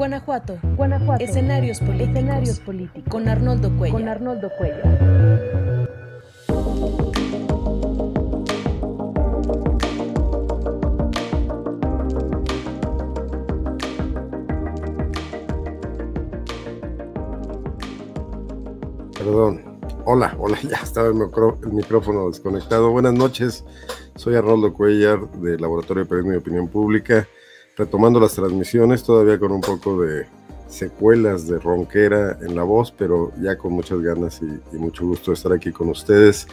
Guanajuato. Guanajuato. Escenarios políticos. Escenarios políticos. Con Arnoldo Cuellar. Con Arnoldo Cuellar. Perdón. Hola, hola, ya estaba el, micro, el, micrófono desconectado. Buenas noches, soy Arnoldo Cuellar de Laboratorio de Periodismo y Opinión Pública, retomando las transmisiones, todavía con un poco de secuelas de ronquera en la voz, pero ya con muchas ganas y, mucho gusto de estar aquí con ustedes.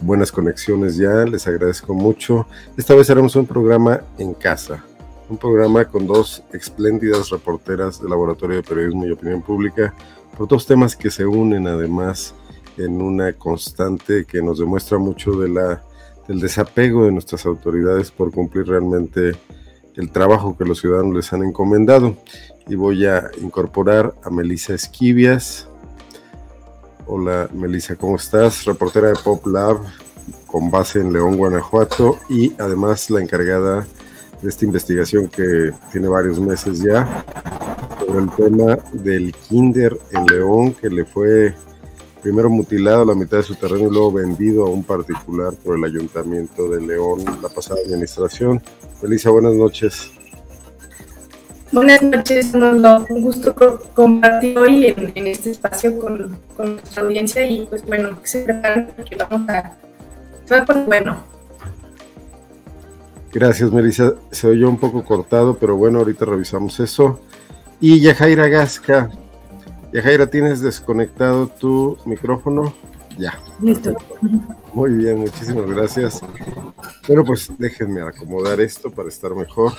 Buenas conexiones ya, les agradezco mucho. Esta vez haremos un programa en casa, un programa con dos espléndidas reporteras del Laboratorio de Periodismo y Opinión Pública, por dos temas que se unen además en una constante que nos demuestra mucho de la, del desapego de nuestras autoridades por cumplir realmente el trabajo que los ciudadanos les han encomendado. Y voy a incorporar a Melisa Esquivias. Hola Melisa, ¿cómo estás? Reportera de Pop Lab con base en León, Guanajuato y además la encargada de esta investigación que tiene varios meses ya sobre el tema del kinder en León que le fue primero mutilado la mitad de su terreno y luego vendido a un particular por el ayuntamiento de León la pasada administración. Felisa, buenas noches. Buenas noches. Un gusto compartir hoy en, en este espacio con, con, nuestra audiencia y pues bueno, que se preparen porque vamos a... Va bueno. Gracias, Melissa. Se oyó un poco cortado, pero bueno, ahorita revisamos eso. Y Yajaira Gasca, Yajaira, ¿tienes desconectado tu micrófono? Ya. Listo. Muy bien, muchísimas gracias. Bueno, pues déjenme acomodar esto para estar mejor.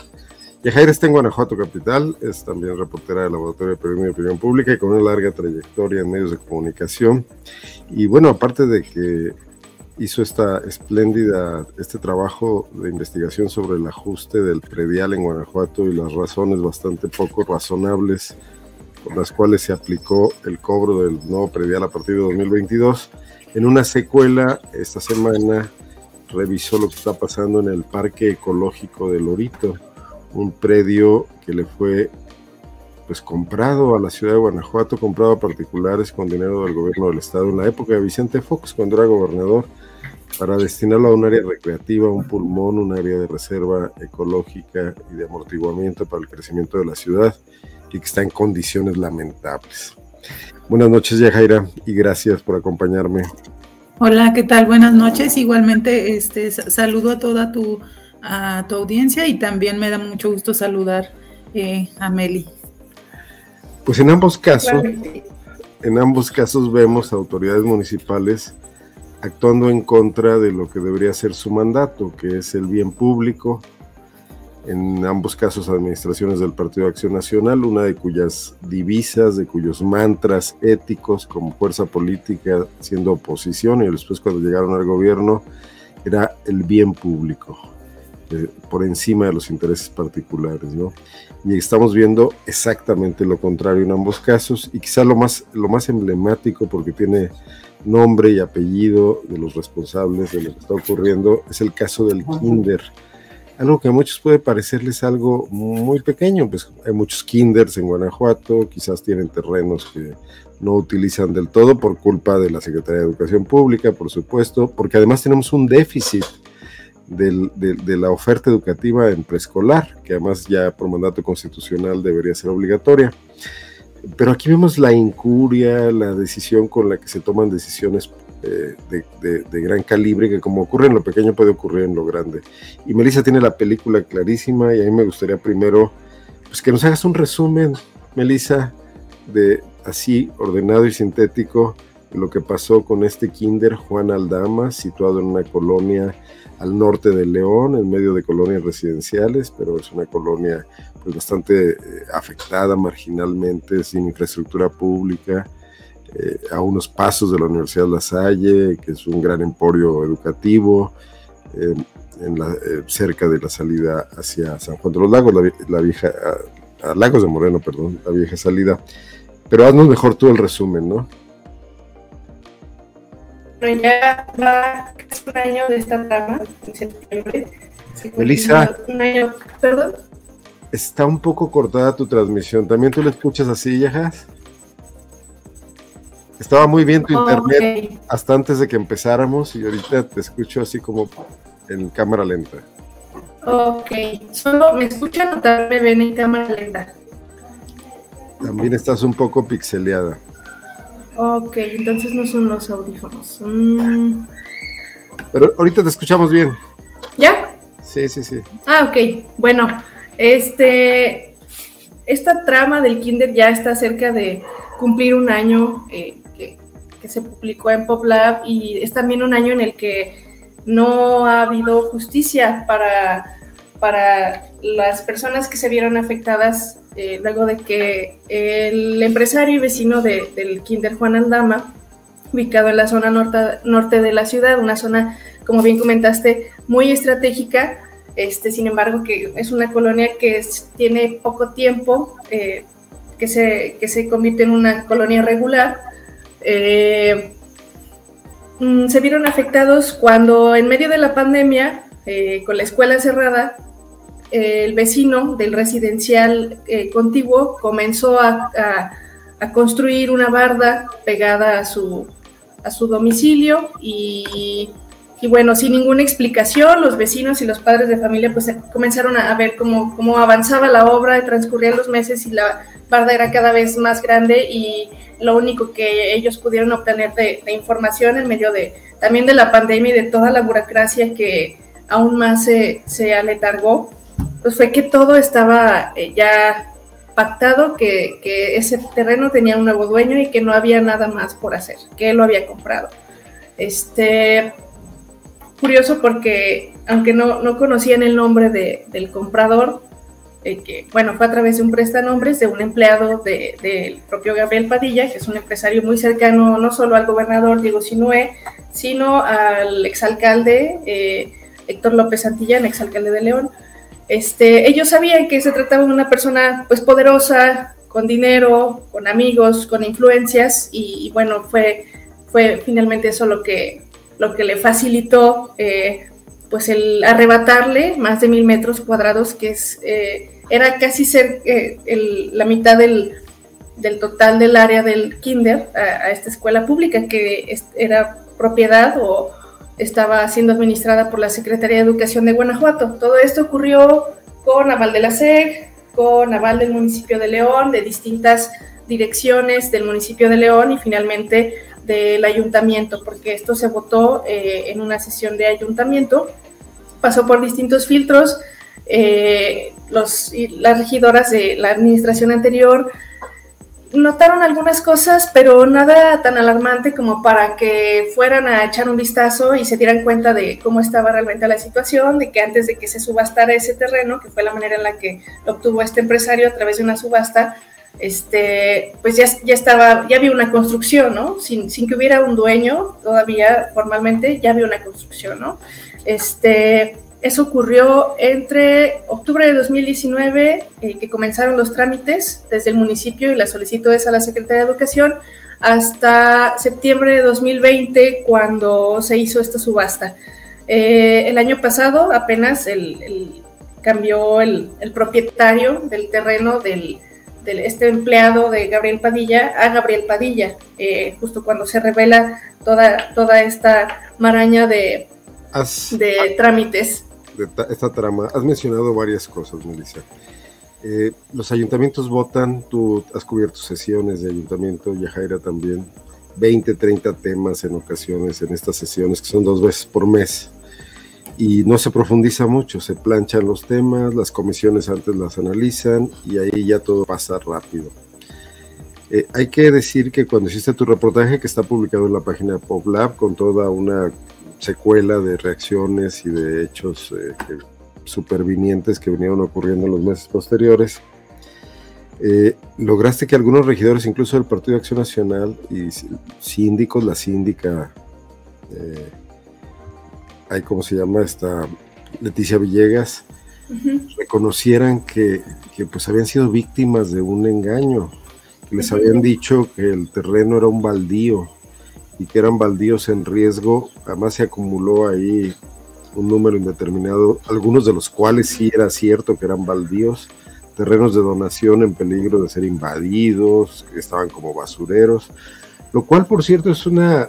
Yajaira está en Guanajuato Capital, es también reportera del Laboratorio de Periodismo y Opinión Pública y con una larga trayectoria en medios de comunicación. Y bueno, aparte de que hizo esta espléndida, este trabajo de investigación sobre el ajuste del predial en Guanajuato y las razones bastante poco razonables por las cuales se aplicó el cobro del nuevo predial a partir de 2022. En una secuela, esta semana revisó lo que está pasando en el Parque Ecológico de Lorito, un predio que le fue pues comprado a la ciudad de Guanajuato, comprado a particulares con dinero del gobierno del estado en la época de Vicente Fox, cuando era gobernador, para destinarlo a un área recreativa, un pulmón, un área de reserva ecológica y de amortiguamiento para el crecimiento de la ciudad y que está en condiciones lamentables. Buenas noches, Yajaira, y gracias por acompañarme. Hola, ¿qué tal? Buenas noches. Igualmente, este, saludo a toda tu, a tu audiencia y también me da mucho gusto saludar eh, a Meli. Pues en ambos casos, en ambos casos vemos autoridades municipales actuando en contra de lo que debería ser su mandato, que es el bien público, en ambos casos administraciones del Partido de Acción Nacional, una de cuyas divisas, de cuyos mantras éticos como fuerza política siendo oposición y después cuando llegaron al gobierno era el bien público, eh, por encima de los intereses particulares, ¿no? Y estamos viendo exactamente lo contrario en ambos casos y quizá lo más, lo más emblemático porque tiene nombre y apellido de los responsables de lo que está ocurriendo es el caso del Kinder algo que a muchos puede parecerles algo muy pequeño, pues hay muchos kinders en Guanajuato, quizás tienen terrenos que no utilizan del todo por culpa de la Secretaría de Educación Pública, por supuesto, porque además tenemos un déficit de, de, la oferta educativa en preescolar, que además ya por mandato constitucional debería ser obligatoria. Pero aquí vemos la incuria, la decisión con la que se toman decisiones de, gran calibre, que como ocurre en lo pequeño puede ocurrir en lo grande. Y Melissa tiene la película clarísima y a mí me gustaría primero pues que nos hagas un resumen, Melissa, de así ordenado y sintético lo que pasó con este kinder Juan Aldama, situado en una colonia al norte de León, en medio de colonias residenciales, pero es una colonia pues, bastante eh, afectada marginalmente, sin infraestructura pública, eh, a unos pasos de la Universidad La Salle, que es un gran emporio educativo, eh, en la, eh, cerca de la salida hacia San Juan de los Lagos, la, la vieja, a, a, Lagos de Moreno, perdón, la vieja salida. Pero haznos mejor tú el resumen, ¿no? Bueno, ya va casi un año de esta trama, en septiembre. Melissa. Un año, perdón. Está un poco cortada tu transmisión. ¿También tú la escuchas así, Yajas? Estaba muy bien tu internet hasta antes de que empezáramos y ahorita te escucho así como en cámara lenta. Ok, solo me escuchan o me ven en cámara lenta. También estás un poco pixeleada. Ok, entonces no son los audífonos. Mm. Pero ahorita te escuchamos bien. ¿Ya? Sí, sí, sí. Ah, ok. Bueno, este, esta trama del Kinder ya está cerca de cumplir un año eh, que, se publicó en PopLab y es también un año en el que no ha habido justicia para, para las personas que se vieron afectadas eh, luego de que el empresario y vecino del Kinder Juan Aldama, ubicado en la zona norte, norte de la ciudad, una zona, como bien comentaste, muy estratégica, este, sin embargo, que es una colonia que tiene poco tiempo, eh, que, se, que se convierte en una colonia regular. Eh, mm, se vieron afectados cuando en medio de la pandemia, con la escuela cerrada, el vecino del residencial eh, contiguo comenzó a, construir una barda pegada a su, a su domicilio y, bueno, sin ninguna explicación, los vecinos y los padres de familia pues comenzaron a, ver cómo, cómo avanzaba la obra, transcurrían los meses y la barda era cada vez más grande y lo único que ellos pudieron obtener de, de información en medio de también de la pandemia y de toda la burocracia que aún más se, se aletargó, pues fue que todo estaba eh, ya pactado, que, ese terreno tenía un nuevo dueño y que no había nada más por hacer, que él lo había comprado. Este, curioso porque, aunque no, no conocían el nombre del comprador, eh, que bueno, fue a través de un prestanombres de un empleado del propio Gabriel Padilla, que es un empresario muy cercano no solo al gobernador Diego Sinué, sino al exalcalde eh, Héctor López Santillán, exalcalde de León. Este, ellos sabían que se trataba de una persona pues poderosa, con dinero, con amigos, con influencias y, bueno, fue, fue finalmente eso lo que, lo que le facilitó eh, pues el arrebatarle más de mil metros cuadrados, que es, eh, era casi ser eh, la mitad del, total del área del kinder a, a esta escuela pública, que era propiedad o estaba siendo administrada por la Secretaría de Educación de Guanajuato. Todo esto ocurrió con aval de la SEG, con aval del municipio de León, de distintas direcciones del municipio de León y finalmente del ayuntamiento, porque esto se votó eh, en una sesión de ayuntamiento, pasó por distintos filtros, eh, las regidoras de la administración anterior notaron algunas cosas, pero nada tan alarmante como para que fueran a echar un vistazo y se dieran cuenta de cómo estaba realmente la situación, de que antes de que se subastara ese terreno, que fue la manera en la que lo obtuvo este empresario a través de una subasta, este, pues ya, ya estaba, ya había una construcción, ¿no? Sin, sin que hubiera un dueño todavía formalmente, ya había una construcción, ¿no? Este, eso ocurrió entre octubre de 2019, eh, que comenzaron los trámites desde el municipio y la solicitudes a la Secretaría de Educación, hasta septiembre de 2020, cuando se hizo esta subasta. Eh, el año pasado apenas el, cambió el, propietario del terreno del, este empleado de Gabriel Padilla a Gabriel Padilla, eh, justo cuando se revela toda, toda esta maraña de, de trámites de esta trama, has mencionado varias cosas, Melissa. Eh, los ayuntamientos votan, tú has cubierto sesiones de ayuntamiento, Yajaira también, 20, 30 temas en ocasiones en estas sesiones, que son dos veces por mes. Y no se profundiza mucho, se planchan los temas, las comisiones antes las analizan y ahí ya todo pasa rápido. Eh, hay que decir que cuando hiciste tu reportaje, que está publicado en la página PopLab, con toda una secuela de reacciones y de hechos eh, supervinientes que vinieron ocurriendo en los meses posteriores. Eh, lograste que algunos regidores, incluso del Partido de Acción Nacional y síndicos, la síndica, eh, hay como se llama esta Leticia Villegas, reconocieran que, que, pues habían sido víctimas de un engaño, que les habían dicho que el terreno era un baldío, y que eran baldíos en riesgo. Además se acumuló ahí un número indeterminado, algunos de los cuales sí era cierto que eran baldíos, terrenos de donación en peligro de ser invadidos, que estaban como basureros, lo cual por cierto es una,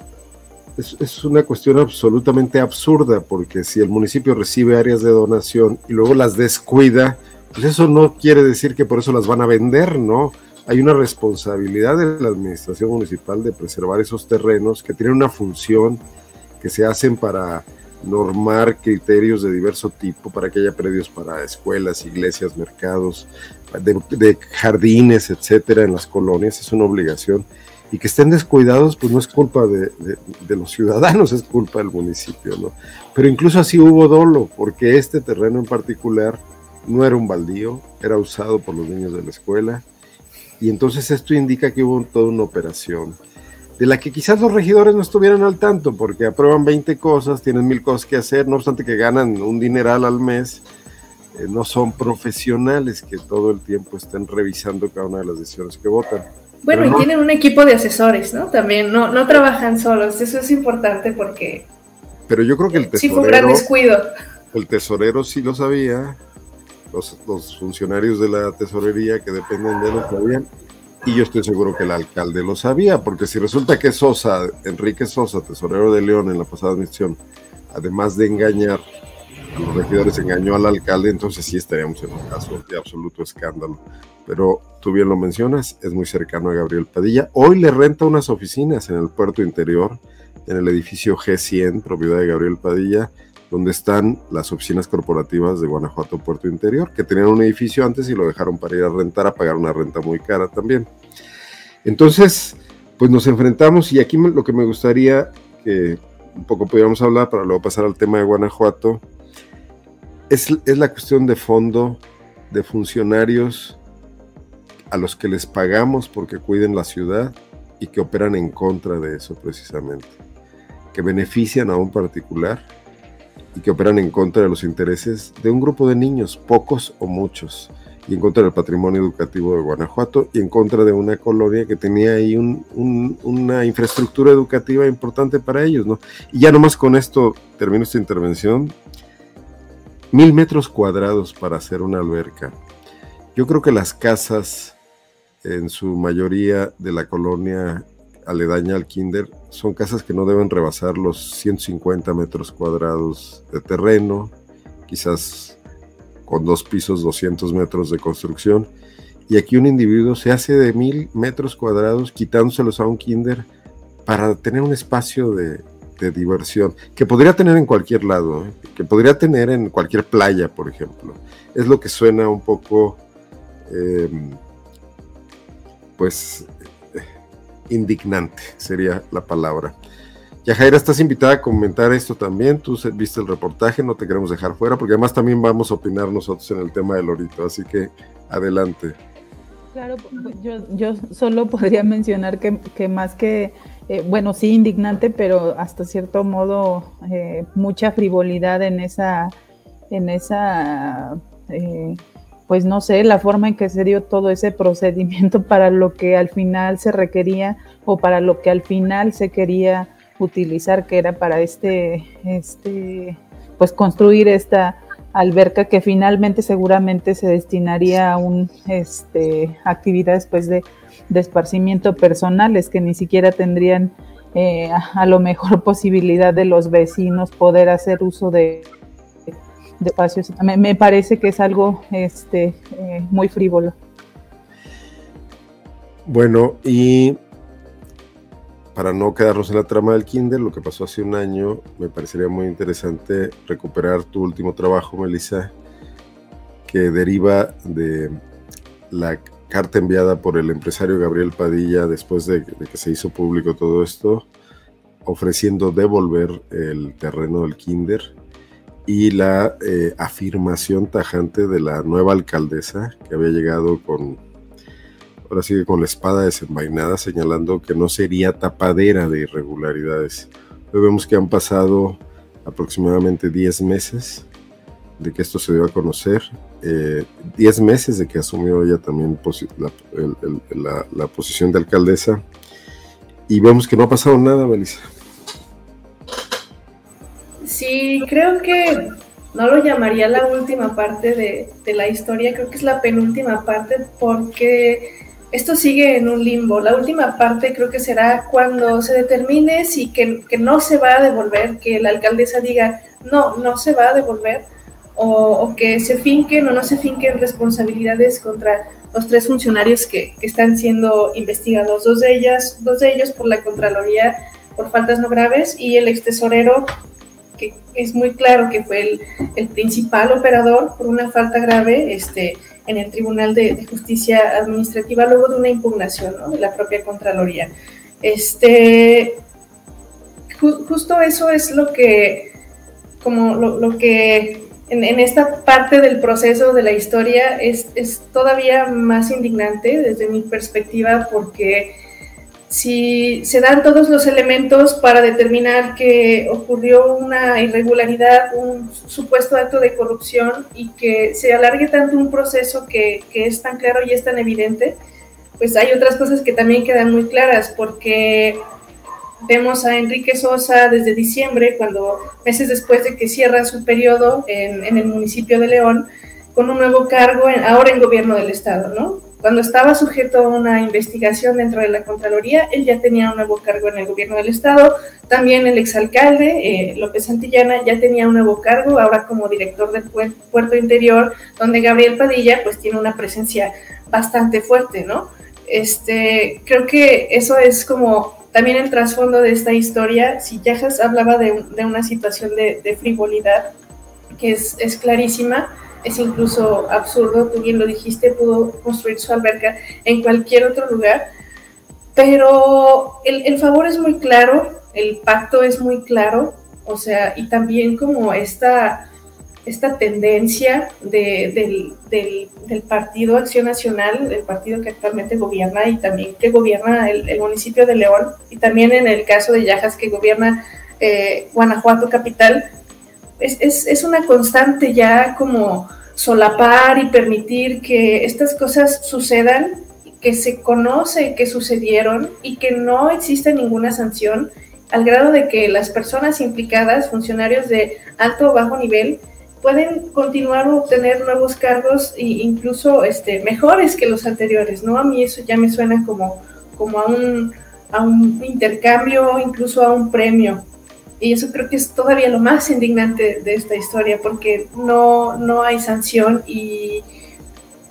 es, es, una cuestión absolutamente absurda, porque si el municipio recibe áreas de donación y luego las descuida, pues eso no quiere decir que por eso las van a vender, ¿no? Hay una responsabilidad de la administración municipal de preservar esos terrenos que tienen una función, que se hacen para normar criterios de diverso tipo para que haya predios para escuelas, iglesias, mercados, de, de, jardines, etcétera, en las colonias, es una obligación. Y que estén descuidados, pues no es culpa de, los ciudadanos, es culpa del municipio, ¿no? Pero incluso así hubo dolo, porque este terreno en particular no era un baldío, era usado por los niños de la escuela, y entonces esto indica que hubo toda una operación de la que quizás los regidores no estuvieran al tanto, porque aprueban 20 cosas, tienen mil cosas que hacer, no obstante que ganan un dineral al mes, eh, no son profesionales que todo el tiempo estén revisando cada una de las decisiones que votan. Bueno, y tienen un equipo de asesores, ¿no? También no, no trabajan solos, eso es importante porque... Pero yo creo que el tesorero... Sí fue un gran descuido. El tesorero sí lo sabía, los, los funcionarios de la tesorería que dependen de él lo sabían, y yo estoy seguro que el alcalde lo sabía, porque si resulta que Sosa, Enrique Sosa, tesorero de León en la pasada admisión, además de engañar los regidores, engañó al alcalde, entonces sí estaríamos en un caso de absoluto escándalo. Pero tú bien lo mencionas, es muy cercano a Gabriel Padilla. Hoy le renta unas oficinas en el puerto interior, en el edificio G100, propiedad de Gabriel Padilla, donde están las oficinas corporativas de Guanajuato Puerto Interior, que tenían un edificio antes y lo dejaron para ir a rentar, a pagar una renta muy cara también. Entonces, pues nos enfrentamos y aquí lo que me gustaría que un poco pudiéramos hablar para luego pasar al tema de Guanajuato, es, es la cuestión de fondo de funcionarios a los que les pagamos porque cuiden la ciudad y que operan en contra de eso precisamente, que benefician a un particular y que operan en contra de los intereses de un grupo de niños, pocos o muchos, y en contra del patrimonio educativo de Guanajuato y en contra de una colonia que tenía ahí un, un, una infraestructura educativa importante para ellos, ¿no? Y ya nomás con esto termino esta intervención. Mil metros cuadrados para hacer una alberca. Yo creo que las casas, en su mayoría de la colonia aledaña al kinder son casas que no deben rebasar los 150 metros cuadrados de terreno, quizás con dos pisos, 200 metros de construcción. Y aquí un individuo se hace de mil metros cuadrados quitándoselos a un kinder para tener un espacio de, de diversión que podría tener en cualquier lado, ¿eh? que podría tener en cualquier playa, por ejemplo. Es lo que suena un poco, eh, pues, indignante, sería la palabra. Yajaira, estás invitada a comentar esto también. Tú viste el reportaje, no te queremos dejar fuera, porque además también vamos a opinar nosotros en el tema del lorito, así que adelante. Claro, yo, yo solo podría mencionar que, que más que, eh, bueno, sí, indignante, pero hasta cierto modo eh, mucha frivolidad en esa, en esa eh, pues no sé, la forma en que se dio todo ese procedimiento para lo que al final se requería o para lo que al final se quería utilizar, que era para este, este, pues construir esta alberca que finalmente seguramente se destinaría a un, este, actividades pues de, de esparcimiento personales que ni siquiera tendrían eh, a, lo mejor posibilidad de los vecinos poder hacer uso de, de espacios. Me, me, parece que es algo este, eh, muy frívolo. Bueno, y para no quedarnos en la trama del Kinder, lo que pasó hace un año, me parecería muy interesante recuperar tu último trabajo, Melissa, que deriva de la carta enviada por el empresario Gabriel Padilla después de, que se hizo público todo esto, ofreciendo devolver el terreno del Kinder y la eh, afirmación tajante de la nueva alcaldesa que había llegado con, ahora sí con la espada desenvainada, señalando que no sería tapadera de irregularidades. Hoy vemos que han pasado aproximadamente 10 meses de que esto se dio a conocer, 10 eh, meses de que asumió ella también la, la posición de alcaldesa, y vemos que no ha pasado nada, Melissa. Sí, creo que no lo llamaría la última parte de, de la historia, creo que es la penúltima parte porque esto sigue en un limbo. La última parte creo que será cuando se determine si que, que, no se va a devolver, que la alcaldesa diga, no, no se va a devolver, o, que se finquen o no se finquen responsabilidades contra los tres funcionarios que, están siendo investigados, dos de ellas, dos de ellos por la Contraloría por faltas no graves y el ex tesorero que es muy claro que fue el, principal operador por una falta grave, este, en el Tribunal de, Justicia Administrativa luego de una impugnación ¿no? de la propia Contraloría. Este, ju justo eso es lo que, como lo, lo que en, en, esta parte del proceso de la historia es, es todavía más indignante desde mi perspectiva porque si se dan todos los elementos para determinar que ocurrió una irregularidad, un supuesto acto de corrupción y que se alargue tanto un proceso que, que, es tan claro y es tan evidente, pues hay otras cosas que también quedan muy claras, porque vemos a Enrique Sosa desde diciembre, cuando meses después de que cierra su periodo en, en el municipio de León, con un nuevo cargo en, ahora en gobierno del estado, ¿no? Cuando estaba sujeto a una investigación dentro de la Contraloría, él ya tenía un nuevo cargo en el gobierno del Estado. También el exalcalde eh, López Santillana ya tenía un nuevo cargo, ahora como director del Puerto Interior, donde Gabriel Padilla pues tiene una presencia bastante fuerte, ¿no? Este, creo que eso es como también el trasfondo de esta historia. Si Yajas hablaba de, de una situación de, frivolidad, que es, es clarísima, es incluso absurdo, tú bien lo dijiste, pudo construir su alberca en cualquier otro lugar, pero el, el, favor es muy claro, el pacto es muy claro, o sea, y también como esta, esta tendencia de, del, Partido Acción Nacional, el partido que actualmente gobierna y también que gobierna el, el municipio de León, y también en el caso de Yajas que gobierna eh, Guanajuato Capital, es, es, es, una constante ya como solapar y permitir que estas cosas sucedan, que se conoce que sucedieron y que no existe ninguna sanción, al grado de que las personas implicadas, funcionarios de alto o bajo nivel, pueden continuar o obtener nuevos cargos e incluso este, mejores que los anteriores, ¿no? A mí eso ya me suena como, como a, un, a un intercambio, incluso a un premio. Y eso creo que es todavía lo más indignante de esta historia, porque no, no hay sanción y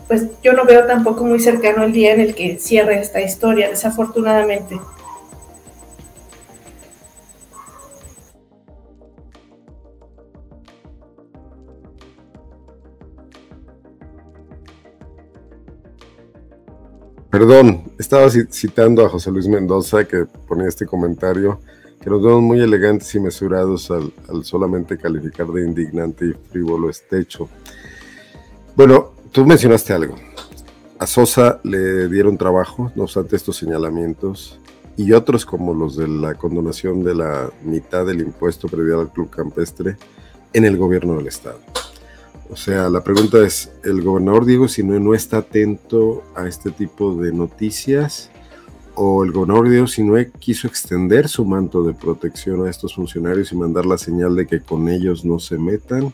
pues yo no veo tampoco muy cercano el día en el que cierre esta historia, desafortunadamente. Perdón, estaba citando a José Luis Mendoza que ponía este comentario que nos vemos muy elegantes y mesurados al, solamente calificar de indignante y frívolo este hecho. Bueno, tú mencionaste algo. A Sosa le dieron trabajo, no obstante estos señalamientos, y otros como los de la condonación de la mitad del impuesto predial al club campestre en el gobierno del estado. O sea, la pregunta es, ¿el gobernador Diego si no, no está atento a este tipo de noticias? o el gobernador Diego Sinue quiso extender su manto de protección a estos funcionarios y mandar la señal de que con ellos no se metan,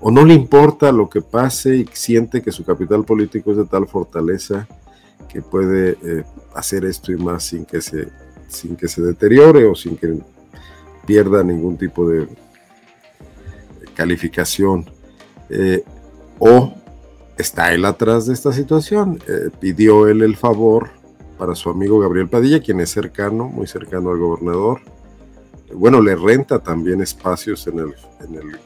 o no le importa lo que pase y siente que su capital político es de tal fortaleza que puede eh, hacer esto y más sin que, se, sin que se deteriore o sin que pierda ningún tipo de calificación. Eh, o está él atrás de esta situación, eh, pidió él el favor para su amigo Gabriel Padilla, quien es cercano, muy cercano al gobernador. Bueno, le renta también espacios en el,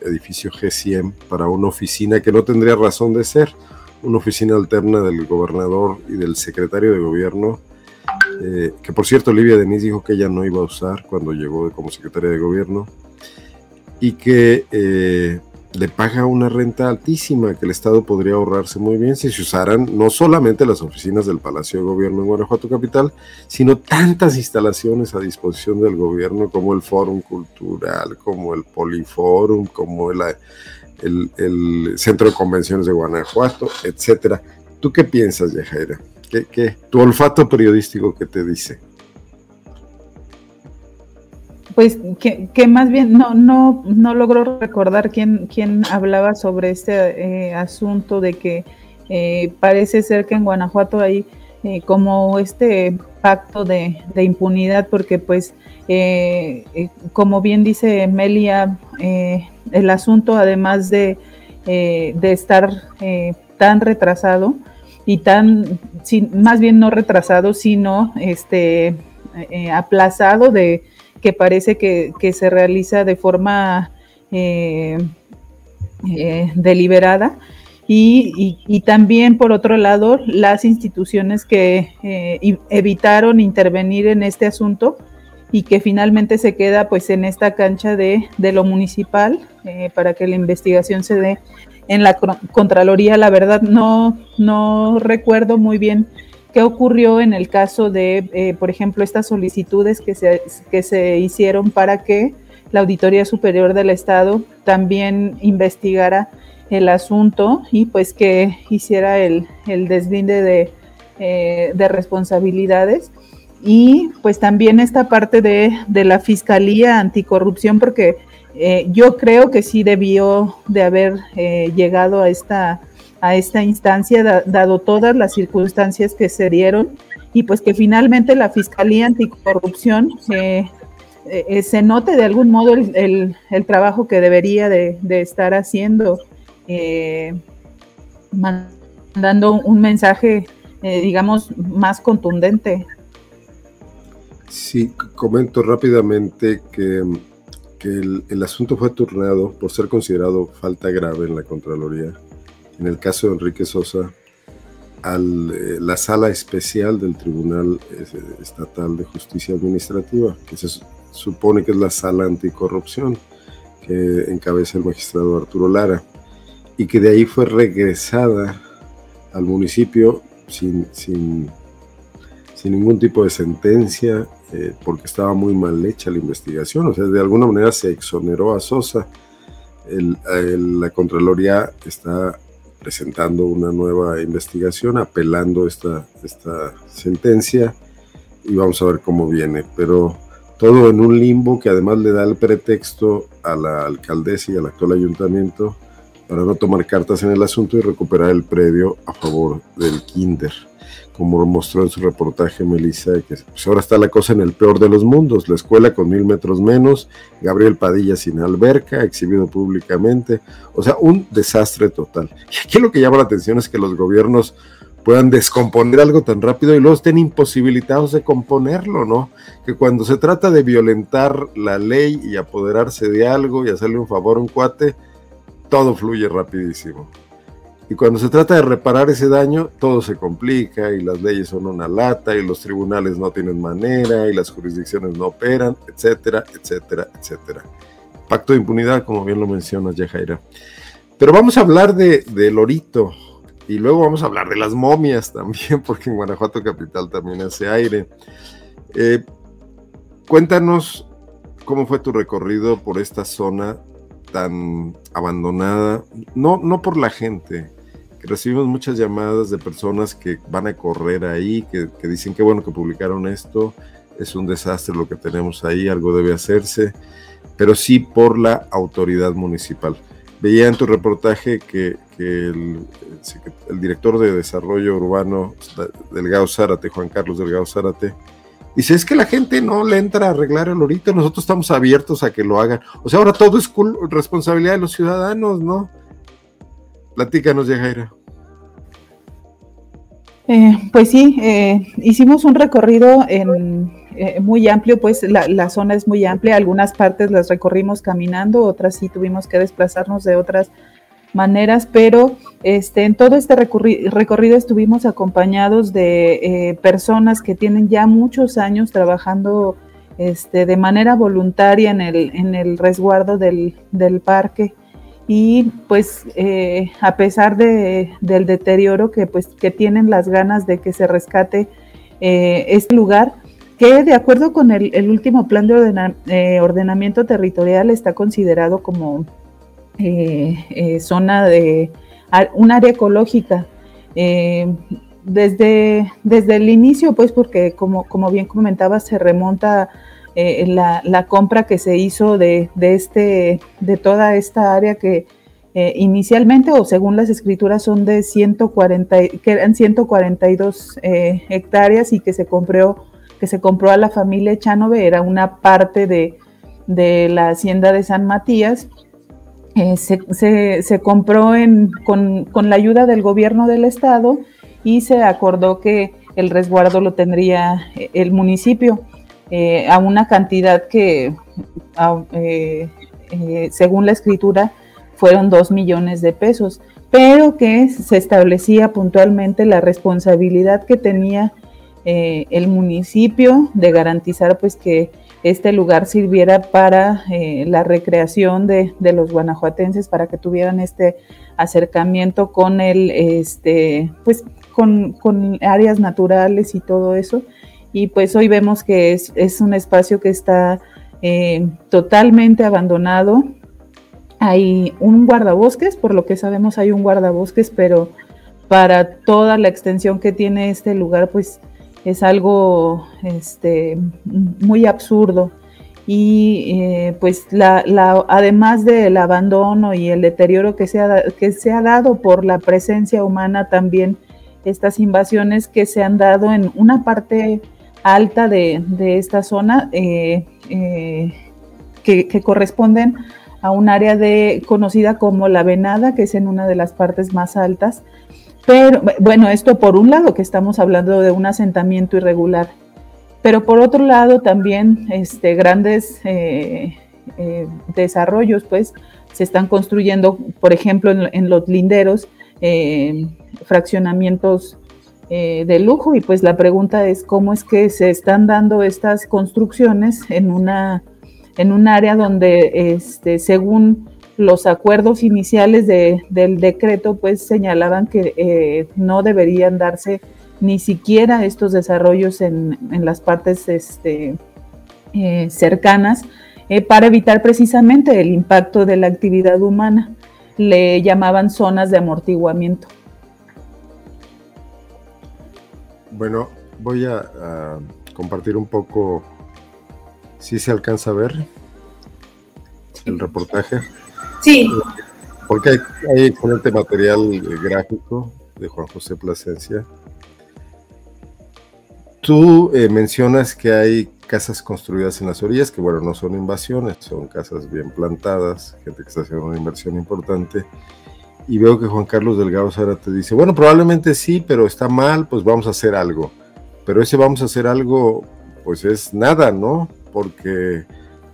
edificio G100 para una oficina que no tendría razón de ser, una oficina alterna del gobernador y del secretario de gobierno, eh, que por cierto Olivia Denis dijo que ella no iba a usar cuando llegó como secretaria de gobierno, y que le paga una renta altísima que el Estado podría ahorrarse muy bien si se usaran no solamente las oficinas del Palacio de Gobierno en Guanajuato Capital, sino tantas instalaciones a disposición del gobierno como el Fórum Cultural, como el Poliforum, como el, Centro de Convenciones de Guanajuato, etcétera. ¿Tú qué piensas, Yajaira? ¿Qué, ¿Qué, tu olfato periodístico qué te dice? Pues que, más bien no, no, no logro recordar quién, quién hablaba sobre este asunto de que parece ser que en Guanajuato hay como este pacto de, impunidad porque pues como bien dice Melia el asunto además de, de estar tan retrasado y tan, más bien no retrasado, sino este, eh, aplazado de que parece que, se realiza de forma eh, eh, deliberada. Y, también, por otro lado, las instituciones que evitaron intervenir en este asunto y que finalmente se queda pues en esta cancha de, de lo municipal para que la investigación se dé en la Contraloría, la verdad no, no recuerdo muy bien qué ocurrió en el caso de, eh, por ejemplo, estas solicitudes que se, que se hicieron para que la Auditoría Superior del Estado también investigara el asunto y pues que hiciera el, el deslinde de, eh, de, responsabilidades. Y pues también esta parte de, de la Fiscalía Anticorrupción, porque eh, yo creo que sí debió de haber llegado a esta, a esta instancia, dado todas las circunstancias que se dieron, y pues que finalmente la Fiscalía Anticorrupción eh, se note de algún modo el, trabajo que debería de, estar haciendo, mandando un mensaje, digamos, más contundente. Sí, comento rápidamente que que el, asunto fue turnado por ser considerado falta grave en la Contraloría, en el caso de Enrique Sosa, a eh, la sala especial del Tribunal eh, Estatal de Justicia Administrativa, que se supone que es la sala anticorrupción que encabeza el magistrado Arturo Lara, y que de ahí fue regresada al municipio sin, ningún tipo de sentencia eh, porque estaba muy mal hecha la investigación, o sea, de alguna manera se exoneró a Sosa. la Contraloría está presentando una nueva investigación, apelando esta, esta sentencia y vamos a ver cómo viene, pero todo en un limbo que además le da el pretexto a la alcaldesa y al actual ayuntamiento para no tomar cartas en el asunto y recuperar el predio a favor del Kinder como mostró en su reportaje Melissa, que pues ahora está la cosa en el peor de los mundos, la escuela con mil metros menos, Gabriel Padilla sin alberca, exhibido públicamente, o sea, un desastre total. Y aquí lo que llama la atención es que los gobiernos puedan descomponer algo tan rápido y luego estén imposibilitados de componerlo, ¿no? Que cuando se trata de violentar la ley y apoderarse de algo y hacerle un favor a un cuate, todo fluye rapidísimo. Y cuando se trata de reparar ese daño, todo se complica y las leyes son una lata y los tribunales no tienen manera y las jurisdicciones no operan, etcétera, etcétera, etcétera. Pacto de impunidad, como bien lo mencionas, Yajaira. Pero vamos a hablar de, Lorito y luego vamos a hablar de las momias también, porque en Guanajuato Capital también hace aire. Eh, cuéntanos cómo fue tu recorrido por esta zona tan abandonada, no, no por la gente, recibimos muchas llamadas de personas que van a correr ahí, que, dicen que bueno que publicaron esto, es un desastre lo que tenemos ahí, algo debe hacerse, pero sí por la autoridad municipal. Veía en tu reportaje que, el, director de desarrollo urbano Delgado Zárate, Juan Carlos Delgado Zárate, dice, es que la gente no le entra a arreglar el ahorita, nosotros estamos abiertos a que lo hagan. O sea, ahora todo es responsabilidad de los ciudadanos, ¿no? Platícanos, Yajaira. Eh, pues sí, eh, hicimos un recorrido en, eh, muy amplio, pues la, zona es muy amplia, algunas partes las recorrimos caminando, otras sí tuvimos que desplazarnos de otras maneras, pero este, en todo este recorrido estuvimos acompañados de personas que tienen ya muchos años trabajando este, de manera voluntaria en el, resguardo del parque y pues eh, a pesar de, del deterioro que pues que tienen las ganas de que se rescate eh, este lugar que de acuerdo con el, último plan de eh, ordenamiento territorial está considerado como zona de un área ecológica desde, desde el inicio pues porque como, como bien comentaba se remonta eh, la, compra que se hizo de, este, de toda esta área que eh, inicialmente o según las escrituras son de 140, que eran 142 eh, hectáreas y que se compró que se compró a la familia Echanove, era una parte de, la hacienda de San Matías. se, compró con, con la ayuda del gobierno del estado y se acordó que el resguardo lo tendría el municipio. Eh, a una cantidad que, eh, eh, según la escritura, fueron dos millones de pesos, pero que se establecía puntualmente la responsabilidad que tenía el municipio de garantizar pues que este lugar sirviera para la recreación de, los guanajuatenses, para que tuvieran este acercamiento con el, este, pues con, con áreas naturales y todo eso y pues hoy vemos que es, un espacio que está eh, totalmente abandonado. Hay un guardabosques, por lo que sabemos hay un guardabosques, pero para toda la extensión que tiene este lugar, pues es algo este, muy absurdo. Y eh, pues la, además del abandono y el deterioro que que se ha dado por la presencia humana, también estas invasiones que se han dado en una parte alta de, esta zona eh, eh, que, corresponden a un área de, conocida como la Venada, que es en una de las partes más altas. Pero bueno, esto por un lado que estamos hablando de un asentamiento irregular, pero por otro lado también este, grandes eh, desarrollos, pues se están construyendo, por ejemplo, en los linderos, fraccionamientos eh, de lujo y pues la pregunta es cómo es que se están dando estas construcciones en una en un área donde este, según los acuerdos iniciales del decreto pues señalaban que eh, no deberían darse ni siquiera estos desarrollos en, las partes este, eh, cercanas para evitar precisamente el impacto de la actividad humana. Le llamaban zonas de amortiguamiento. Bueno, voy a, compartir un poco, si se alcanza a ver el reportaje. Sí. Porque hay, hay excelente material gráfico de Juan José Plasencia. Tú eh, mencionas que hay casas construidas en las orillas, que bueno, no son invasiones, son casas bien plantadas, gente que está haciendo una inversión importante y veo que Juan Carlos Delgado Sara te dice, bueno, probablemente sí, pero está mal, pues vamos a hacer algo. Pero ese vamos a hacer algo, pues es nada, ¿no? Porque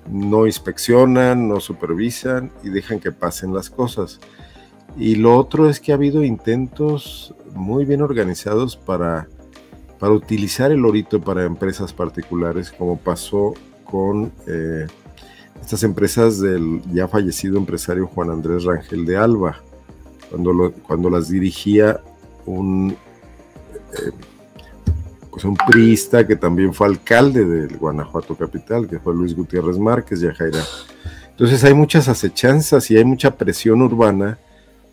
no inspeccionan, no supervisan y dejan que pasen las cosas. Y lo otro es que ha habido intentos muy bien organizados para, para utilizar el orito para empresas particulares, como pasó con eh, estas empresas del ya fallecido empresario Juan Andrés Rangel de Alba cuando, cuando las dirigía un, eh, pues un priista que también fue alcalde del Guanajuato Capital, que fue Luis Gutiérrez Márquez Yajaira. Entonces hay muchas acechanzas y hay mucha presión urbana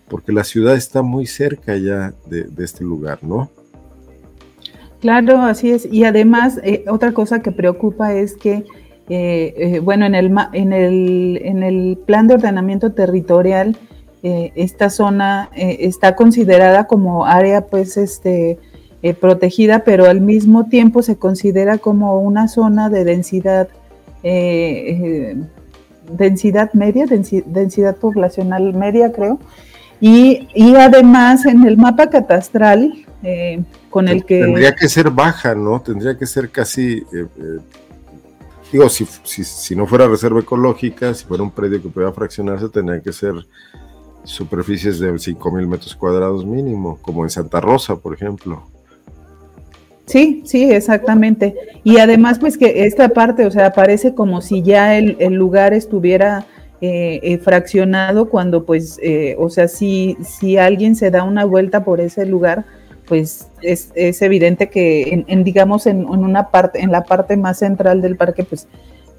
porque la ciudad está muy cerca ya de, este lugar, ¿no? Claro, así es. Y además, eh, otra cosa que preocupa es que, eh, bueno, en el, en, el, en el plan de ordenamiento territorial, eh, esta zona eh, está considerada como área pues este eh, protegida, pero al mismo tiempo se considera como una zona de densidad densidad media, densidad poblacional media, creo. Y, y, además en el mapa catastral con el que... Tendría que ser baja, ¿no? Tendría que ser casi... digo, si, si, si, no fuera reserva ecológica, si fuera un predio que pudiera fraccionarse, tendría que ser superficies de 5.000 metros cuadrados mínimo, como en Santa Rosa, por ejemplo. Sí, sí, exactamente. Y además, pues que esta parte, o sea, parece como si ya el, lugar estuviera eh, eh, fraccionado cuando, pues, eh, o sea, si, si alguien se da una vuelta por ese lugar, pues es, es evidente que, en, digamos, en, en, una parte, en la parte más central del parque, pues,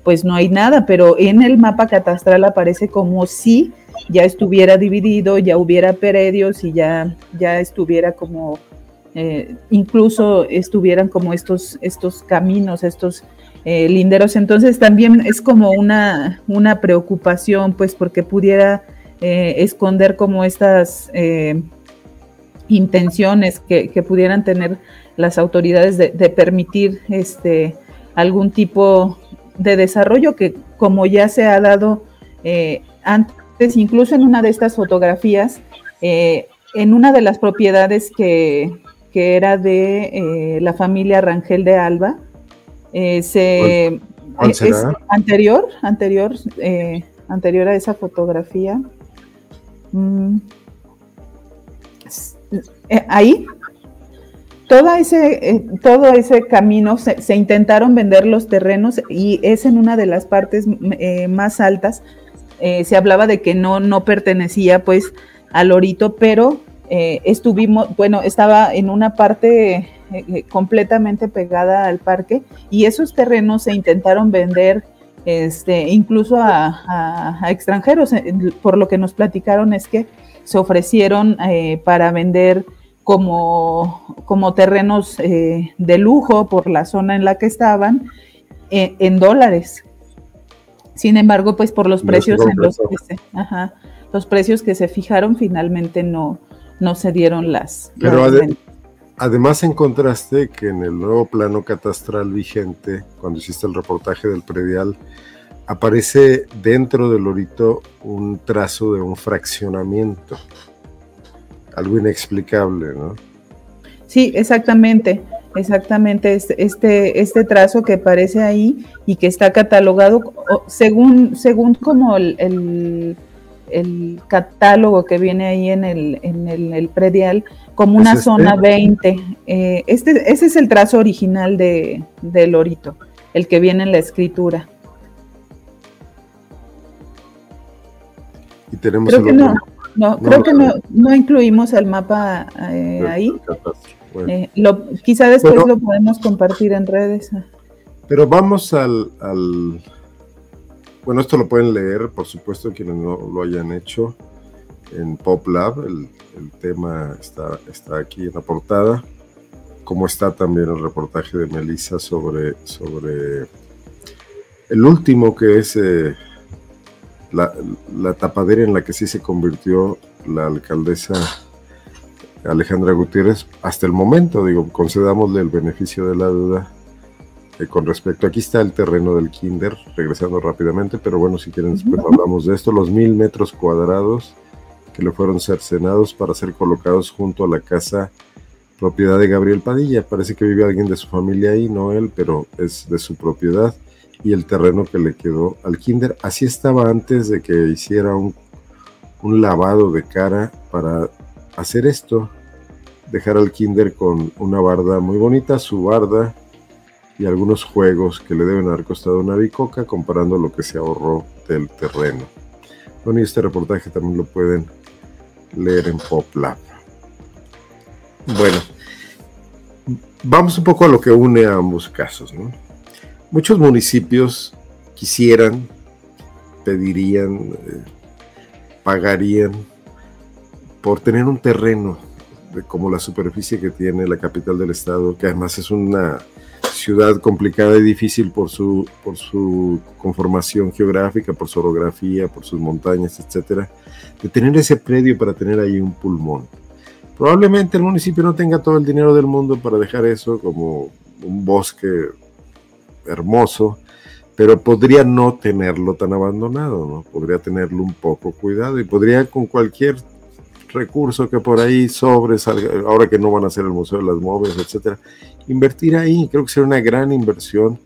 pues no hay nada, pero en el mapa catastral aparece como si ya estuviera dividido, ya hubiera predios y ya, ya estuviera como, eh, incluso estuvieran como estos, estos caminos, estos eh, linderos. Entonces también es como una, una preocupación, pues porque pudiera eh, esconder como estas intenciones que, pudieran tener las autoridades de, permitir este, algún tipo de desarrollo que como ya se ha dado antes, incluso en una de estas fotografías, en una de las propiedades que, que era de la familia Rangel de Alba, eh, se, eh, es anterior, anterior, eh, anterior a esa fotografía. Mm. ahí, todo ese, todo ese camino se, intentaron vender los terrenos y es en una de las partes más altas. se hablaba de que no, no pertenecía pues al Lorito, pero estuvimos, bueno, estaba en una parte eh, eh, completamente pegada al parque y esos terrenos se intentaron vender este, incluso a, extranjeros. Eh, por lo que nos platicaron es que se ofrecieron para vender como, como terrenos de lujo por la zona en la que estaban en dólares. Sin embargo, pues por los precios en los que se, los precios que se fijaron finalmente no, no se dieron las. Pero Además encontraste que en el nuevo plano catastral vigente, cuando hiciste el reportaje del predial, aparece dentro del lorito un trazo de un fraccionamiento. Algo inexplicable, ¿no? Sí, exactamente, exactamente. Este, este, este trazo que aparece ahí y que está catalogado según, según como el, catálogo que viene ahí en el, en el predial, como una zona 20. Eh, este, ese es el trazo original de, Lorito, el que viene en la escritura. Y tenemos creo que no, no, creo que no, no, incluimos el mapa eh, ahí. Eh, lo, quizá después lo podemos compartir en redes. Pero vamos al, al, Bueno, esto lo pueden leer, por supuesto, quienes no lo hayan hecho en PopLab, el el tema está, está aquí en la portada, como está también el reportaje de Melissa sobre, sobre el último que es eh, la, tapadera en la que sí se convirtió la alcaldesa Alejandra Gutiérrez hasta el momento, digo, concedámosle el beneficio de la duda eh, con respecto, aquí está el terreno del kinder, regresando rápidamente, pero bueno, si quieren después hablamos de esto, los mil metros cuadrados que le fueron cercenados para ser colocados junto a la casa propiedad de Gabriel Padilla. Parece que vive alguien de su familia ahí, no él, pero es de su propiedad y el terreno que le quedó al kinder. Así estaba antes de que hiciera un, un lavado de cara para hacer esto, dejar al kinder con una barda muy bonita, su barda y algunos juegos que le deben haber costado una bicoca comparando lo que se ahorró del terreno. Bueno, y este reportaje también lo pueden leer en PopLab. Bueno, vamos un poco a lo que une a ambos casos. Muchos municipios quisieran, pedirían, eh, pagarían por tener un terreno como la superficie que tiene la capital del estado, que además es una ciudad complicada y difícil por su, por su conformación geográfica, por su orografía, por sus montañas, etcétera, de tener ese predio para tener ahí un pulmón. Probablemente el municipio no tenga todo el dinero del mundo para dejar eso como un bosque hermoso, pero podría no tenerlo tan abandonado, ¿no? Podría tenerlo un poco cuidado y podría con cualquier recurso que por ahí sobre, ahora que no van a hacer el Museo de las Móviles, etcétera, invertir ahí. Creo que sería una gran inversión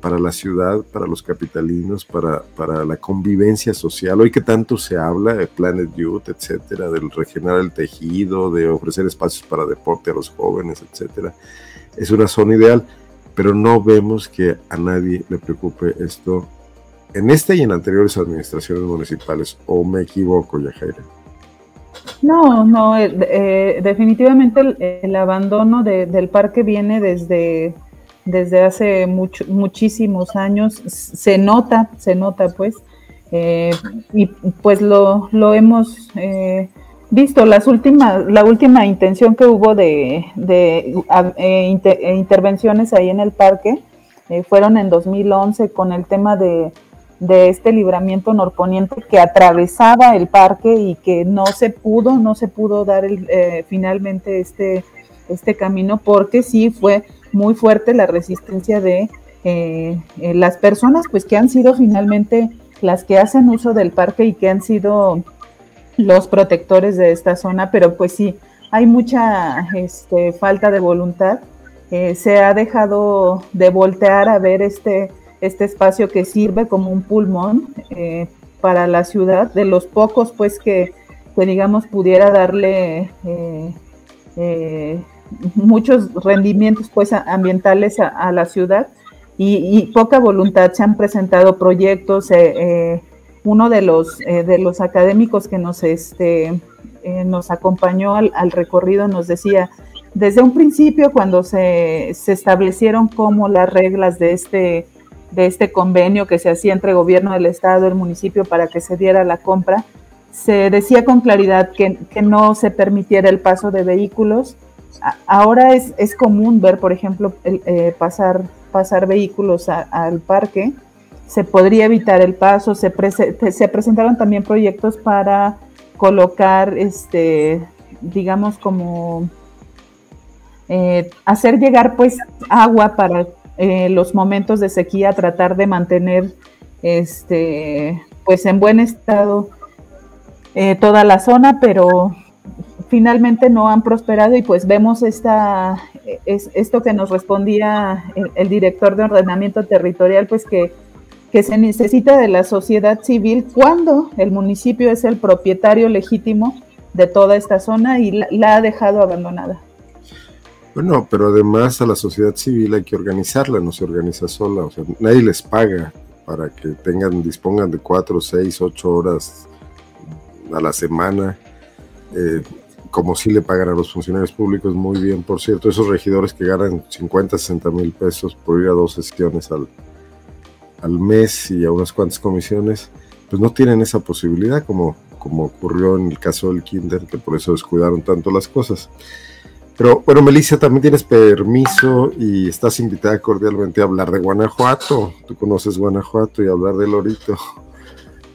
para la ciudad, para los capitalinos, para, para la convivencia social. Hoy que tanto se habla de Planet Youth, etcétera, del regenerar el tejido, de ofrecer espacios para deporte a los jóvenes, etcétera, es una zona ideal, pero no vemos que a nadie le preocupe esto en esta y en anteriores administraciones municipales. ¿O me equivoco, Yajaira? No, no, eh, eh, definitivamente el, abandono del parque viene desde, desde hace muchísimos años, se nota, se nota pues, eh, y pues lo, lo hemos visto, las últimas, la última intención que hubo de, de intervenciones ahí en el parque eh, fueron en 2011 con el tema de, este libramiento norponiente que atravesaba el parque y que no se pudo, no se pudo dar el, eh, finalmente este, este camino porque sí fue muy fuerte la resistencia de eh, las personas pues que han sido finalmente las que hacen uso del parque y que han sido los protectores de esta zona, pero pues sí, hay mucha este, falta de voluntad. Eh, se ha dejado de voltear a ver este, este espacio que sirve como un pulmón eh, para la ciudad, de los pocos pues que, digamos pudiera darle eh, muchos rendimientos pues ambientales a, la ciudad. Y, poca voluntad se han presentado proyectos uno de los de los académicos que nos este nos acompañó al, recorrido nos decía desde un principio, cuando se, establecieron como las reglas de este, de este convenio que se hacía entre gobierno del Estado el municipio para que se diera la compra, se decía con claridad que, no se permitiera el paso de vehículos. ahora es, es, común ver, por ejemplo, eh, pasar, pasar vehículos al parque. Se podría evitar el paso. Se, se presentaron también proyectos para colocar, este, digamos, como eh, hacer llegar pues agua para eh, los momentos de sequía, tratar de mantener este pues en buen estado eh, toda la zona, pero finalmente no han prosperado y pues vemos esta, es, esto que nos respondía el, director de ordenamiento territorial, pues que, que se necesita de la sociedad civil cuando el municipio es el propietario legítimo de toda esta zona y la ha dejado abandonada. Bueno, pero además a la sociedad civil hay que organizarla, no se organiza sola, o sea, nadie les paga para que tengan, dispongan de cuatro, seis, ocho horas a la semana, eh, como si le pagan a los funcionarios públicos muy bien, por cierto, esos regidores que ganan 50, 60 mil pesos por ir a dos sesiones al, al mes y a unas cuantas comisiones, pues no tienen esa posibilidad como, como ocurrió en el caso del Kinder, que por eso descuidaron tanto las cosas. Pero bueno, Melissa, también tienes permiso y estás invitada cordialmente a hablar de Guanajuato. Tú conoces Guanajuato y hablar de Lorito.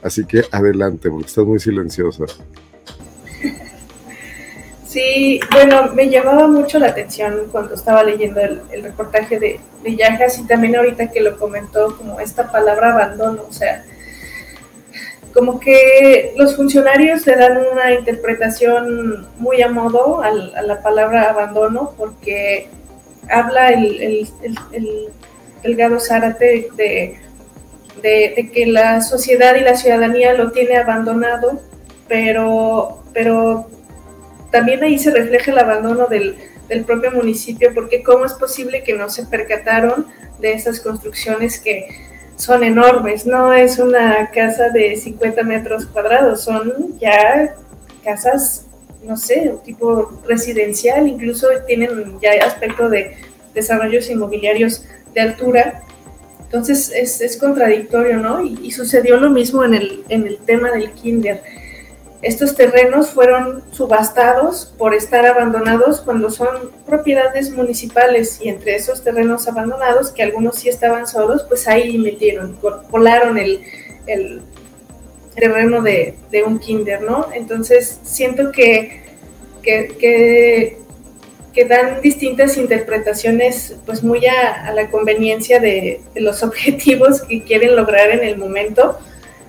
Así que adelante, porque estás muy silenciosa. Sí, bueno, me llamaba mucho la atención cuando estaba leyendo el, reportaje de, de Yajas y también ahorita que lo comentó como esta palabra abandono, o sea, como que los funcionarios le dan una interpretación muy a modo a la palabra abandono porque habla el, el, el, Delgado Zárate de, de, que la sociedad y la ciudadanía lo tiene abandonado, pero, pero también ahí se refleja el abandono del, del propio municipio, porque cómo es posible que no se percataron de esas construcciones que son enormes, no es una casa de 50 metros cuadrados, son ya casas, no sé, tipo residencial, incluso tienen ya aspecto de desarrollos inmobiliarios de altura. Entonces es, es contradictorio, ¿no? Y, y, sucedió lo mismo en el, en el tema del kinder estos terrenos fueron subastados por estar abandonados cuando son propiedades municipales y entre esos terrenos abandonados, que algunos sí estaban solos, pues ahí metieron, volaron el, terreno de, un kinder, ¿no? Entonces siento que, que, dan distintas interpretaciones, pues muy a, la conveniencia de los objetivos que quieren lograr en el momento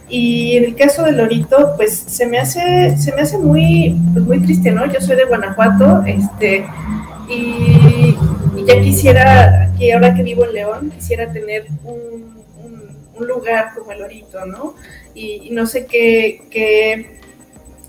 y en el caso de Lorito, pues se me hace, se me hace muy, pues muy triste, ¿no? Yo soy de Guanajuato, este, y, ya quisiera, que ahora que vivo en León, quisiera tener un, lugar como el Lorito, ¿no? Y, no sé qué,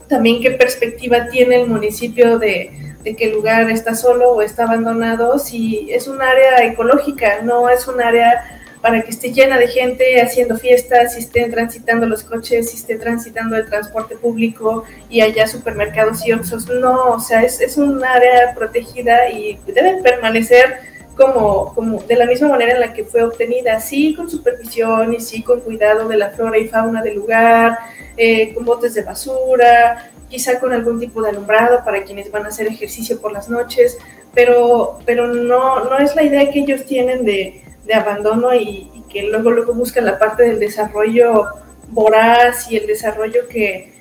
también qué perspectiva tiene el municipio de, de que el lugar está solo o está abandonado, si es un área ecológica, no es un área para que esté llena de gente haciendo fiestas, si estén transitando los coches, si esté transitando el transporte público y haya supermercados y otros. No, o sea, es, es un área protegida y debe permanecer como, como de la misma manera en la que fue obtenida, sí con supervisión y sí con cuidado de la flora y fauna del lugar, eh, con botes de basura, quizá con algún tipo de alumbrado para quienes van a hacer ejercicio por las noches, pero, pero no, no es la idea que ellos tienen de, abandono y, que luego luego busca la parte del desarrollo voraz y el desarrollo que,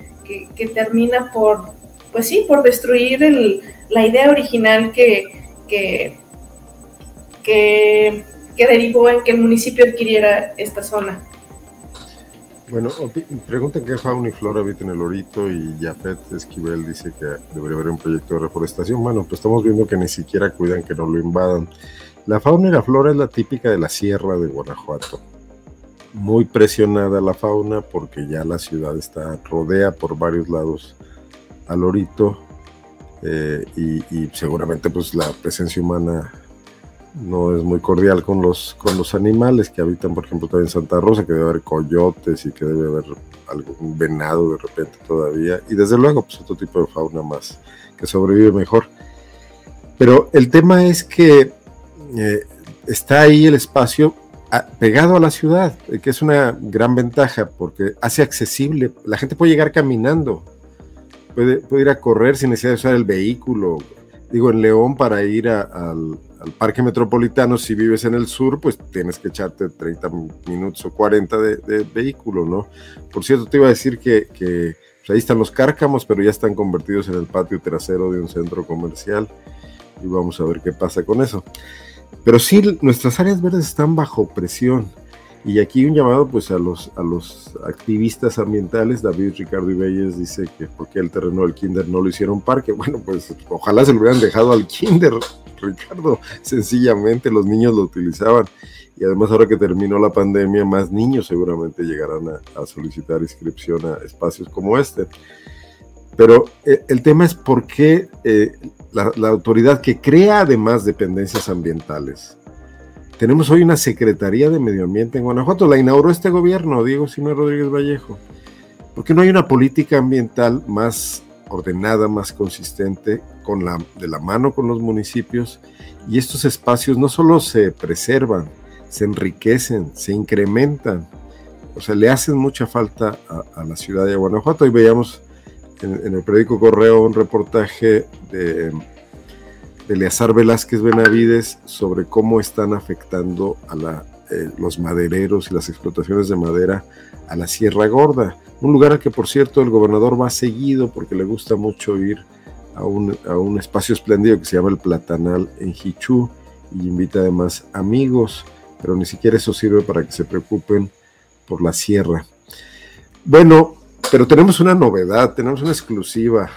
que, termina por, pues sí, por destruir el, la idea original que, que, que, que derivó en que el municipio adquiriera esta zona. Bueno, preguntan qué fauna y flora habita en el Orito y Jafet Esquivel dice que debería haber un proyecto de reforestación. Bueno, pues estamos viendo que ni siquiera cuidan que no lo invadan. La fauna y la flora es la típica de la sierra de Guanajuato. Muy presionada la fauna porque ya la ciudad está rodea por varios lados al Orito eh, y, y seguramente pues la presencia humana no es muy cordial con los, con los animales que habitan, por ejemplo, también en Santa Rosa, que debe haber coyotes y que debe haber algún venado de repente todavía, y desde luego, pues otro tipo de fauna más que sobrevive mejor. Pero el tema es que eh, está ahí el espacio ah, pegado a la ciudad, eh, que es una gran ventaja porque hace accesible, la gente puede llegar caminando, puede, puede ir a correr sin necesidad de usar el vehículo. Digo, en León para ir al, al parque metropolitano, si vives en el sur, pues tienes que echarte 30 minutos o 40 de, vehículo, ¿no? Por cierto, te iba a decir que, pues, ahí están los cárcamos, pero ya están convertidos en el patio trasero de un centro comercial y vamos a ver qué pasa con eso. Pero sí, nuestras áreas verdes están bajo presión. Y aquí un llamado pues a los, a los activistas ambientales, David Ricardo Ibelles dice que porque el terreno del kinder no lo hicieron parque, bueno pues ojalá se lo hubieran dejado al kinder, Ricardo, sencillamente los niños lo utilizaban. Y además ahora que terminó la pandemia, más niños seguramente llegarán a, solicitar inscripción a espacios como este. Pero eh, el tema es por qué eh, la, la, autoridad que crea además dependencias ambientales. Tenemos hoy una Secretaría de Medio Ambiente en Guanajuato, la inauguró este gobierno, Diego Simón Rodríguez Vallejo. ¿Por qué no hay una política ambiental más ordenada, más consistente, con la, de la mano con los municipios, y estos espacios no solo se preservan, se enriquecen, se incrementan, o sea, le hacen mucha falta a, la ciudad de Guanajuato. Y veíamos en, el periódico Correo un reportaje de, de Eleazar Velázquez Benavides sobre cómo están afectando a la, eh, los madereros y las explotaciones de madera a la Sierra Gorda un lugar al que por cierto el gobernador va seguido porque le gusta mucho ir a un, a un espacio espléndido que se llama el Platanal en Hichú y invita además amigos, pero ni siquiera eso sirve para que se preocupen por la sierra. Bueno, pero tenemos una novedad, tenemos una exclusiva.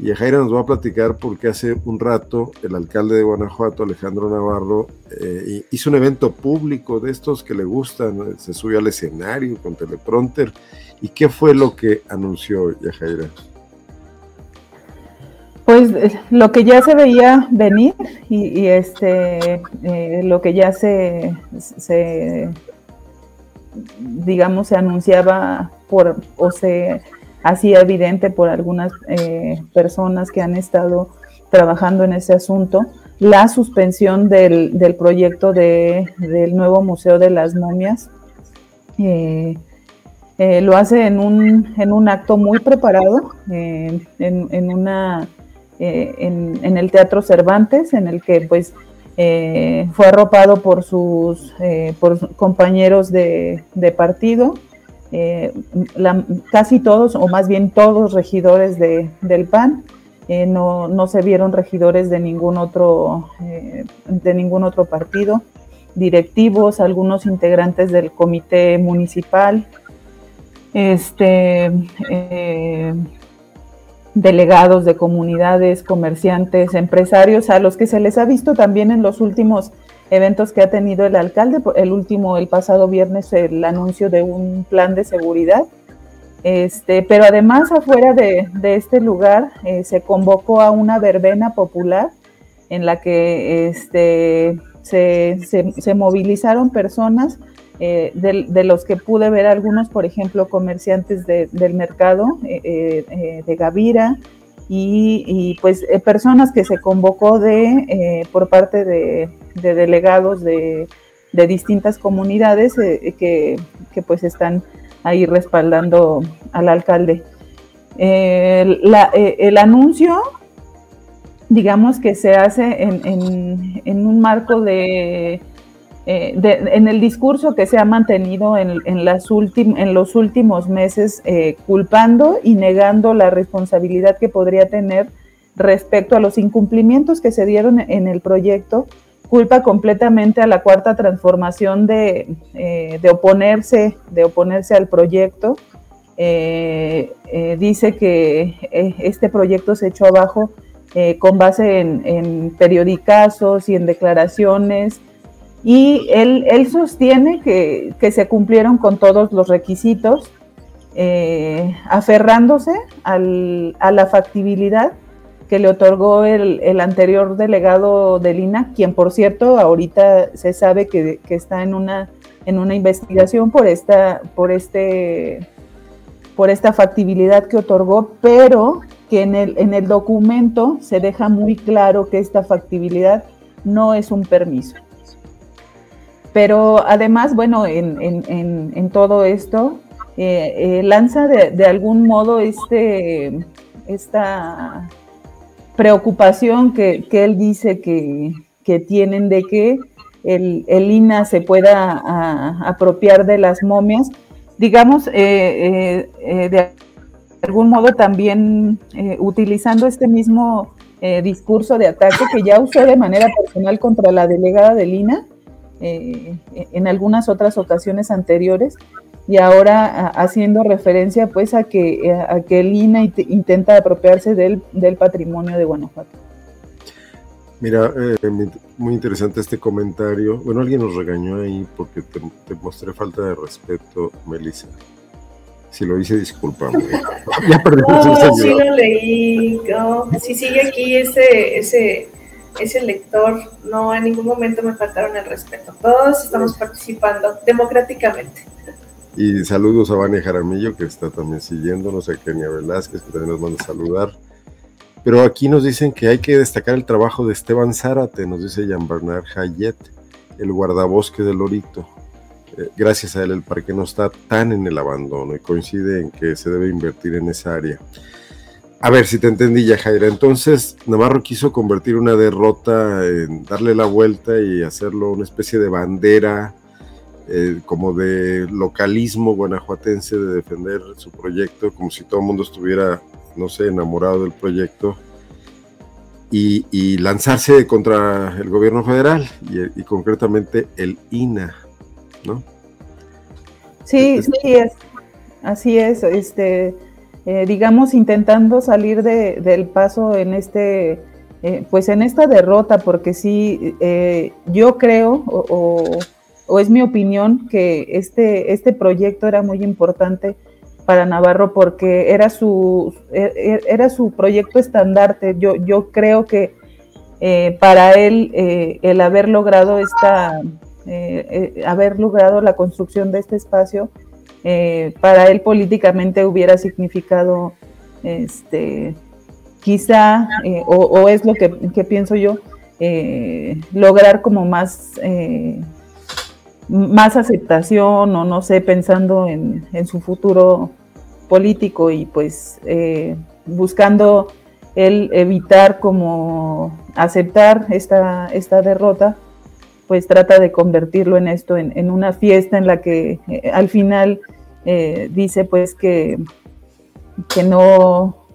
Y Jaira nos va a platicar porque hace un rato el alcalde de Guanajuato, Alejandro Navarro, eh, hizo un evento público de estos que le gustan, se subió al escenario con teleprompter. ¿Y qué fue lo que anunció Yajaira? Pues eh, lo que ya se veía venir y, este eh, lo que ya se, se, digamos se anunciaba por o se hacía evidente por algunas eh, personas que han estado trabajando en ese asunto, la suspensión del, proyecto de, del nuevo Museo de las Momias. Eh, eh, lo hace en un, en un acto muy preparado, en, una, en, el Teatro Cervantes, en el que pues fue arropado por sus por compañeros de partido, eh, casi todos, o más bien todos regidores de, del PAN, eh, no, no, se vieron regidores de ningún otro, eh, de ningún otro partido, directivos, algunos integrantes del comité municipal, este, delegados de comunidades, comerciantes, empresarios, a los que se les ha visto también en los últimos eventos que ha tenido el alcalde. El último, el pasado viernes, el anuncio de un plan de seguridad. Este, pero además afuera de, este lugar eh, se convocó a una verbena popular en la que este, se, se, movilizaron personas, eh, de, los que pude ver algunos, por ejemplo, comerciantes del mercado eh, de Gavira, y, pues eh, personas que se convocó de eh, por parte de, delegados de, distintas comunidades eh, que, pues están ahí respaldando al alcalde. el anuncio, digamos que se hace en, un marco de eh, en el discurso que se ha mantenido en, los últimos meses, eh, culpando y negando la responsabilidad que podría tener respecto a los incumplimientos que se dieron en el proyecto, culpa completamente a la cuarta transformación de, eh, oponerse, de oponerse al proyecto. dice que este proyecto se echó abajo con base en, en periodicazos y en declaraciones y él, sostiene que, se cumplieron con todos los requisitos, eh, aferrándose a la factibilidad que le otorgó el, anterior delegado de Lina, quien por cierto ahorita se sabe que, está en una, investigación por esta, por, este, por esta factibilidad que otorgó, pero que en el documento se deja muy claro que esta factibilidad no es un permiso. Pero además, bueno, en, todo esto, eh, eh, lanza de, algún modo este, esta preocupación que, él dice que, tienen de que el, INA se pueda apropiar de las momias. Digamos, eh, de algún modo también utilizando este mismo discurso de ataque que ya usó de manera personal contra la delegada del INA eh, en algunas otras ocasiones anteriores y ahora haciendo referencia pues a que, a que el INA intenta apropiarse del, patrimonio de Guanajuato. Mira, eh, muy interesante este comentario. Bueno, alguien nos regañó ahí porque te, mostré falta de respeto, Melissa. Si lo hice, discúlpame. ya perdí no, sí lo leí. No, sí sigue aquí ese, ese, ese lector, no en ningún momento me faltaron el respeto. Todos estamos participando democráticamente. Y saludos a Vania Jaramillo, que está también siguiéndonos, a Kenia Velázquez, que también nos manda a saludar. Pero aquí nos dicen que hay que destacar el trabajo de Esteban Zárate, nos dice Jean Bernard Hayet, el guardabosque del Lorito. Eh, gracias a él el parque no está tan en el abandono y coincide en que se debe invertir en esa área. A ver si te entendí ya, Jaira. Entonces, Navarro quiso convertir una derrota en darle la vuelta y hacerlo una especie de bandera, eh, como de localismo guanajuatense, de defender su proyecto, como si todo el mundo estuviera, no sé, enamorado del proyecto, y, lanzarse contra el gobierno federal y, concretamente el INA, ¿no? Sí, sí, es, así es. Este eh, digamos, intentando salir del paso en este, eh, pues en esta derrota, porque sí, eh, yo creo, o, es mi opinión, que este, este proyecto era muy importante para Navarro porque era su, e, e, era su proyecto estandarte. Yo, yo creo que para él el haber logrado esta, haber logrado la construcción de este espacio, eh, para él políticamente hubiera significado, este, quizá, eh, o, es lo que, pienso yo, eh, lograr como más, más aceptación o no sé, pensando en, su futuro político y pues buscando él evitar como aceptar esta, esta derrota, pues trata de convertirlo en esto, en, una fiesta en la que eh, al final eh, dice pues que, que, no,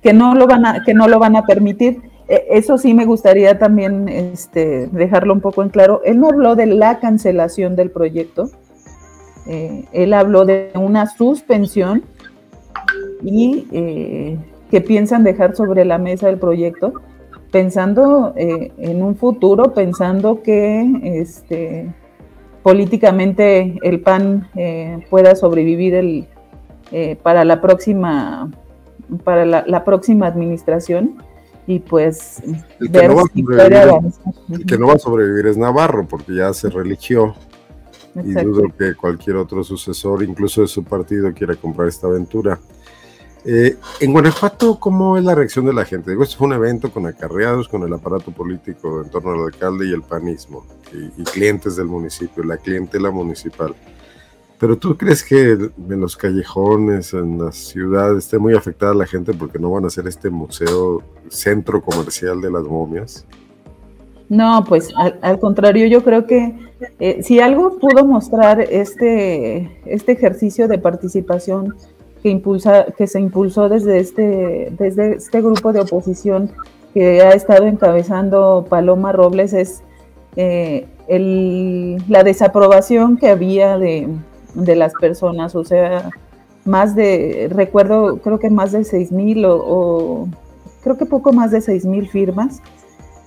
que, no lo van a, que no lo van a permitir. E, eso sí me gustaría también este, dejarlo un poco en claro. Él no habló de la cancelación del proyecto, eh, él habló de una suspensión y que piensan dejar sobre la mesa el proyecto pensando eh, en un futuro, pensando que este, políticamente el PAN eh, pueda sobrevivir el, eh, para la próxima para la, próxima administración y pues el que, no va a sobrevivir es Navarro porque ya se religió. Y dudo que cualquier otro sucesor, incluso de su partido, quiera comprar esta aventura. Eh, en Guanajuato, ¿cómo es la reacción de la gente? Digo, esto fue un evento con acarreados, con el aparato político en torno al alcalde y el panismo, y, clientes del municipio, la clientela municipal. Pero tú crees que en los callejones, en las ciudades, esté muy afectada la gente porque no van a hacer este museo, centro comercial de las momias? No, pues al, contrario, yo creo que eh, si algo pudo mostrar este, este ejercicio de participación que, impulsa, que se impulsó desde este, desde este grupo de oposición que ha estado encabezando Paloma Robles es eh, la desaprobación que había de, las personas, o sea, más de, recuerdo, creo que más de seis mil o, creo que poco más de seis mil firmas,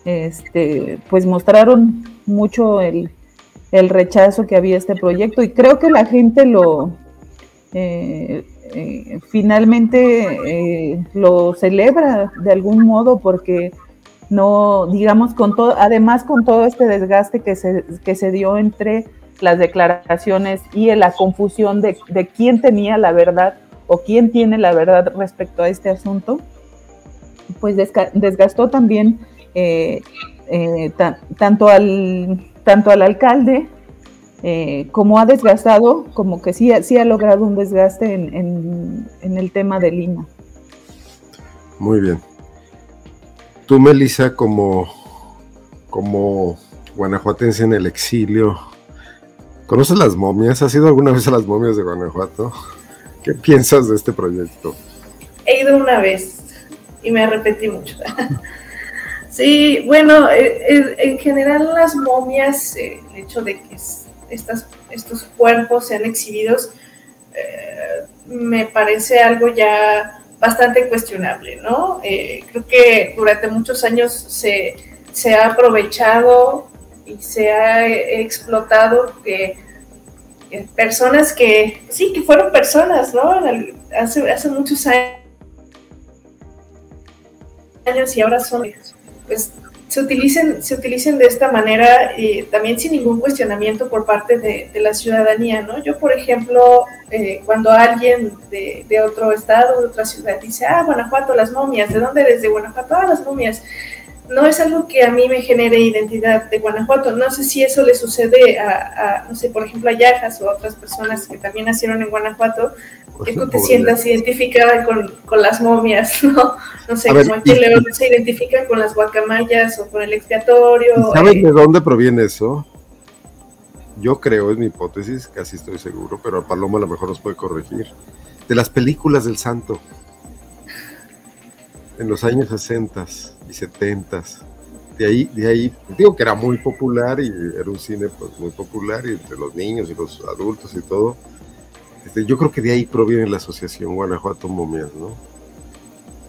este, pues mostraron mucho el, rechazo que había este proyecto y creo que la gente lo eh, eh, finalmente lo celebra de algún modo porque no, digamos, con todo, además con todo este desgaste que se, que se dio entre las declaraciones y la confusión de, quién tenía la verdad o quién tiene la verdad respecto a este asunto, pues desgastó también eh, eh, tanto, al, tanto al alcalde eh, como ha desgastado, como que sí, sí ha logrado un desgaste en, en el tema de Lima. Muy bien. Tú, Melissa, como, como guanajuatense en el exilio, ¿conoces las momias? ¿Has ido alguna vez a las momias de Guanajuato? ¿Qué piensas de este proyecto? He ido una vez y me arrepentí mucho. sí, bueno, eh, eh, en general las momias, eh, el hecho de que estos cuerpos sean exhibidos, me parece algo ya bastante cuestionable, ¿no? Eh, creo que durante muchos años se, ha aprovechado y se ha explotado que personas que, sí, que fueron personas, ¿no? Hace, hace muchos años y ahora son, pues se utilicen, se utilicen de esta manera y también sin ningún cuestionamiento por parte de, la ciudadanía, ¿no? Yo, por ejemplo, eh, cuando alguien de, de, otro estado, de otra ciudad, dice, ah, Guanajuato, las momias, ¿de dónde eres? De Guanajuato, ah, las momias no es algo que a mí me genere identidad de Guanajuato. No sé si eso le sucede a, no sé, por ejemplo, a Yajas o a otras personas que también nacieron en Guanajuato, que tú te sientas identificada con, las momias, ¿no? No sé, como aquí León se identifica con las guacamayas o con el expiatorio. ¿Sabes de dónde proviene eso? Yo creo, es mi hipótesis, casi estoy seguro, pero Paloma a lo mejor nos puede corregir. De las películas del santo. En los años 60 y 70. De ahí, de ahí, digo que era muy popular y era un cine pues, muy popular y entre los niños y los adultos y todo. Este, yo creo que de ahí proviene la asociación Guanajuato Momias, ¿no?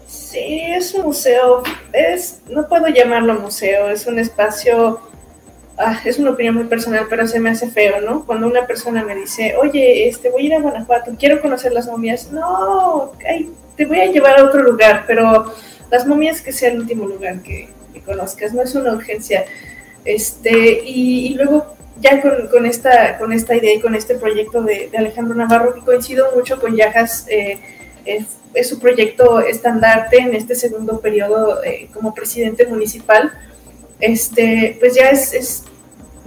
Sí, es un museo, es, no puedo llamarlo museo, es un espacio, ah, es una opinión muy personal, pero se me hace feo, ¿no? Cuando una persona me dice, oye, este, voy a ir a Guanajuato, quiero conocer las momias, no, te voy a llevar a otro lugar, pero las momias que sea el último lugar que, conozcas, no es una urgencia. Este, y, luego ya con, esta, con esta idea y con este proyecto de, Alejandro Navarro, que coincido mucho con Yajas, eh, es, su proyecto estandarte en este segundo periodo eh, como presidente municipal, este, pues ya es,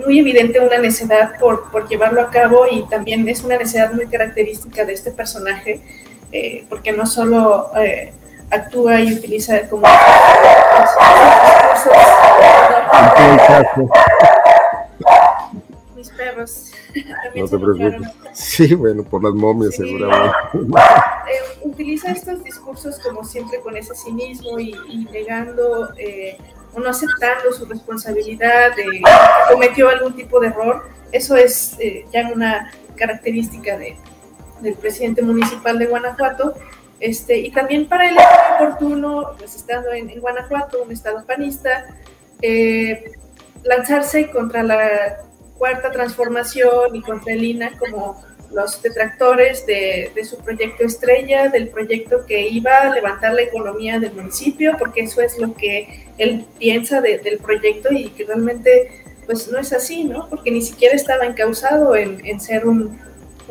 muy evidente una necesidad por, por, llevarlo a cabo y también es una necesidad muy característica de este personaje, eh, porque no solo actúa y utiliza como mis perros. No te preocupes. Sí bueno por las momias seguramente. Eh, utiliza estos discursos como siempre con ese cinismo y, negando eh, o no aceptando su responsabilidad de que cometió algún tipo de error. Eso es eh, ya una característica de, del presidente municipal de Guanajuato este, y también para él es oportuno, pues estando en, Guanajuato, un estado panista, eh, lanzarse contra la cuarta transformación y contra el INA como los detractores de, su proyecto estrella, del proyecto que iba a levantar la economía del municipio, porque eso es lo que él piensa del proyecto y que realmente pues no es así, ¿no? Porque ni siquiera estaba encausado en ser un,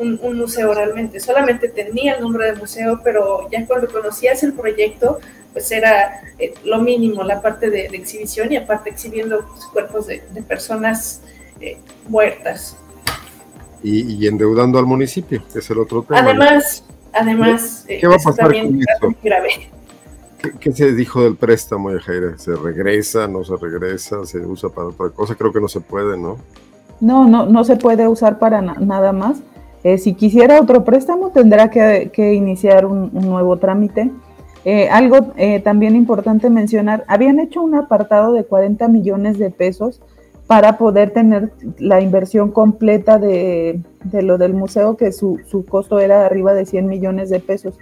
un, museo realmente. Solamente tenía el nombre de museo, pero ya cuando conocías el proyecto, pues era eh, lo mínimo, la parte de, exhibición y aparte exhibiendo cuerpos de, personas eh, muertas. Y, endeudando al municipio, que es el otro tema. Además, además, ¿qué, va a pasar con eso? Grave. ¿Qué, se dijo del préstamo, Jaira? ¿Se regresa, no se regresa, se usa para otra cosa? Creo que no se puede, ¿no? No, no, no se puede usar para nada más. Eh, si quisiera otro préstamo, tendrá que, iniciar un, nuevo trámite. Eh, algo eh, también importante mencionar, habían hecho un apartado de 40 millones de pesos para poder tener la inversión completa de, lo del museo, que su, su, costo era arriba de 100 millones de pesos.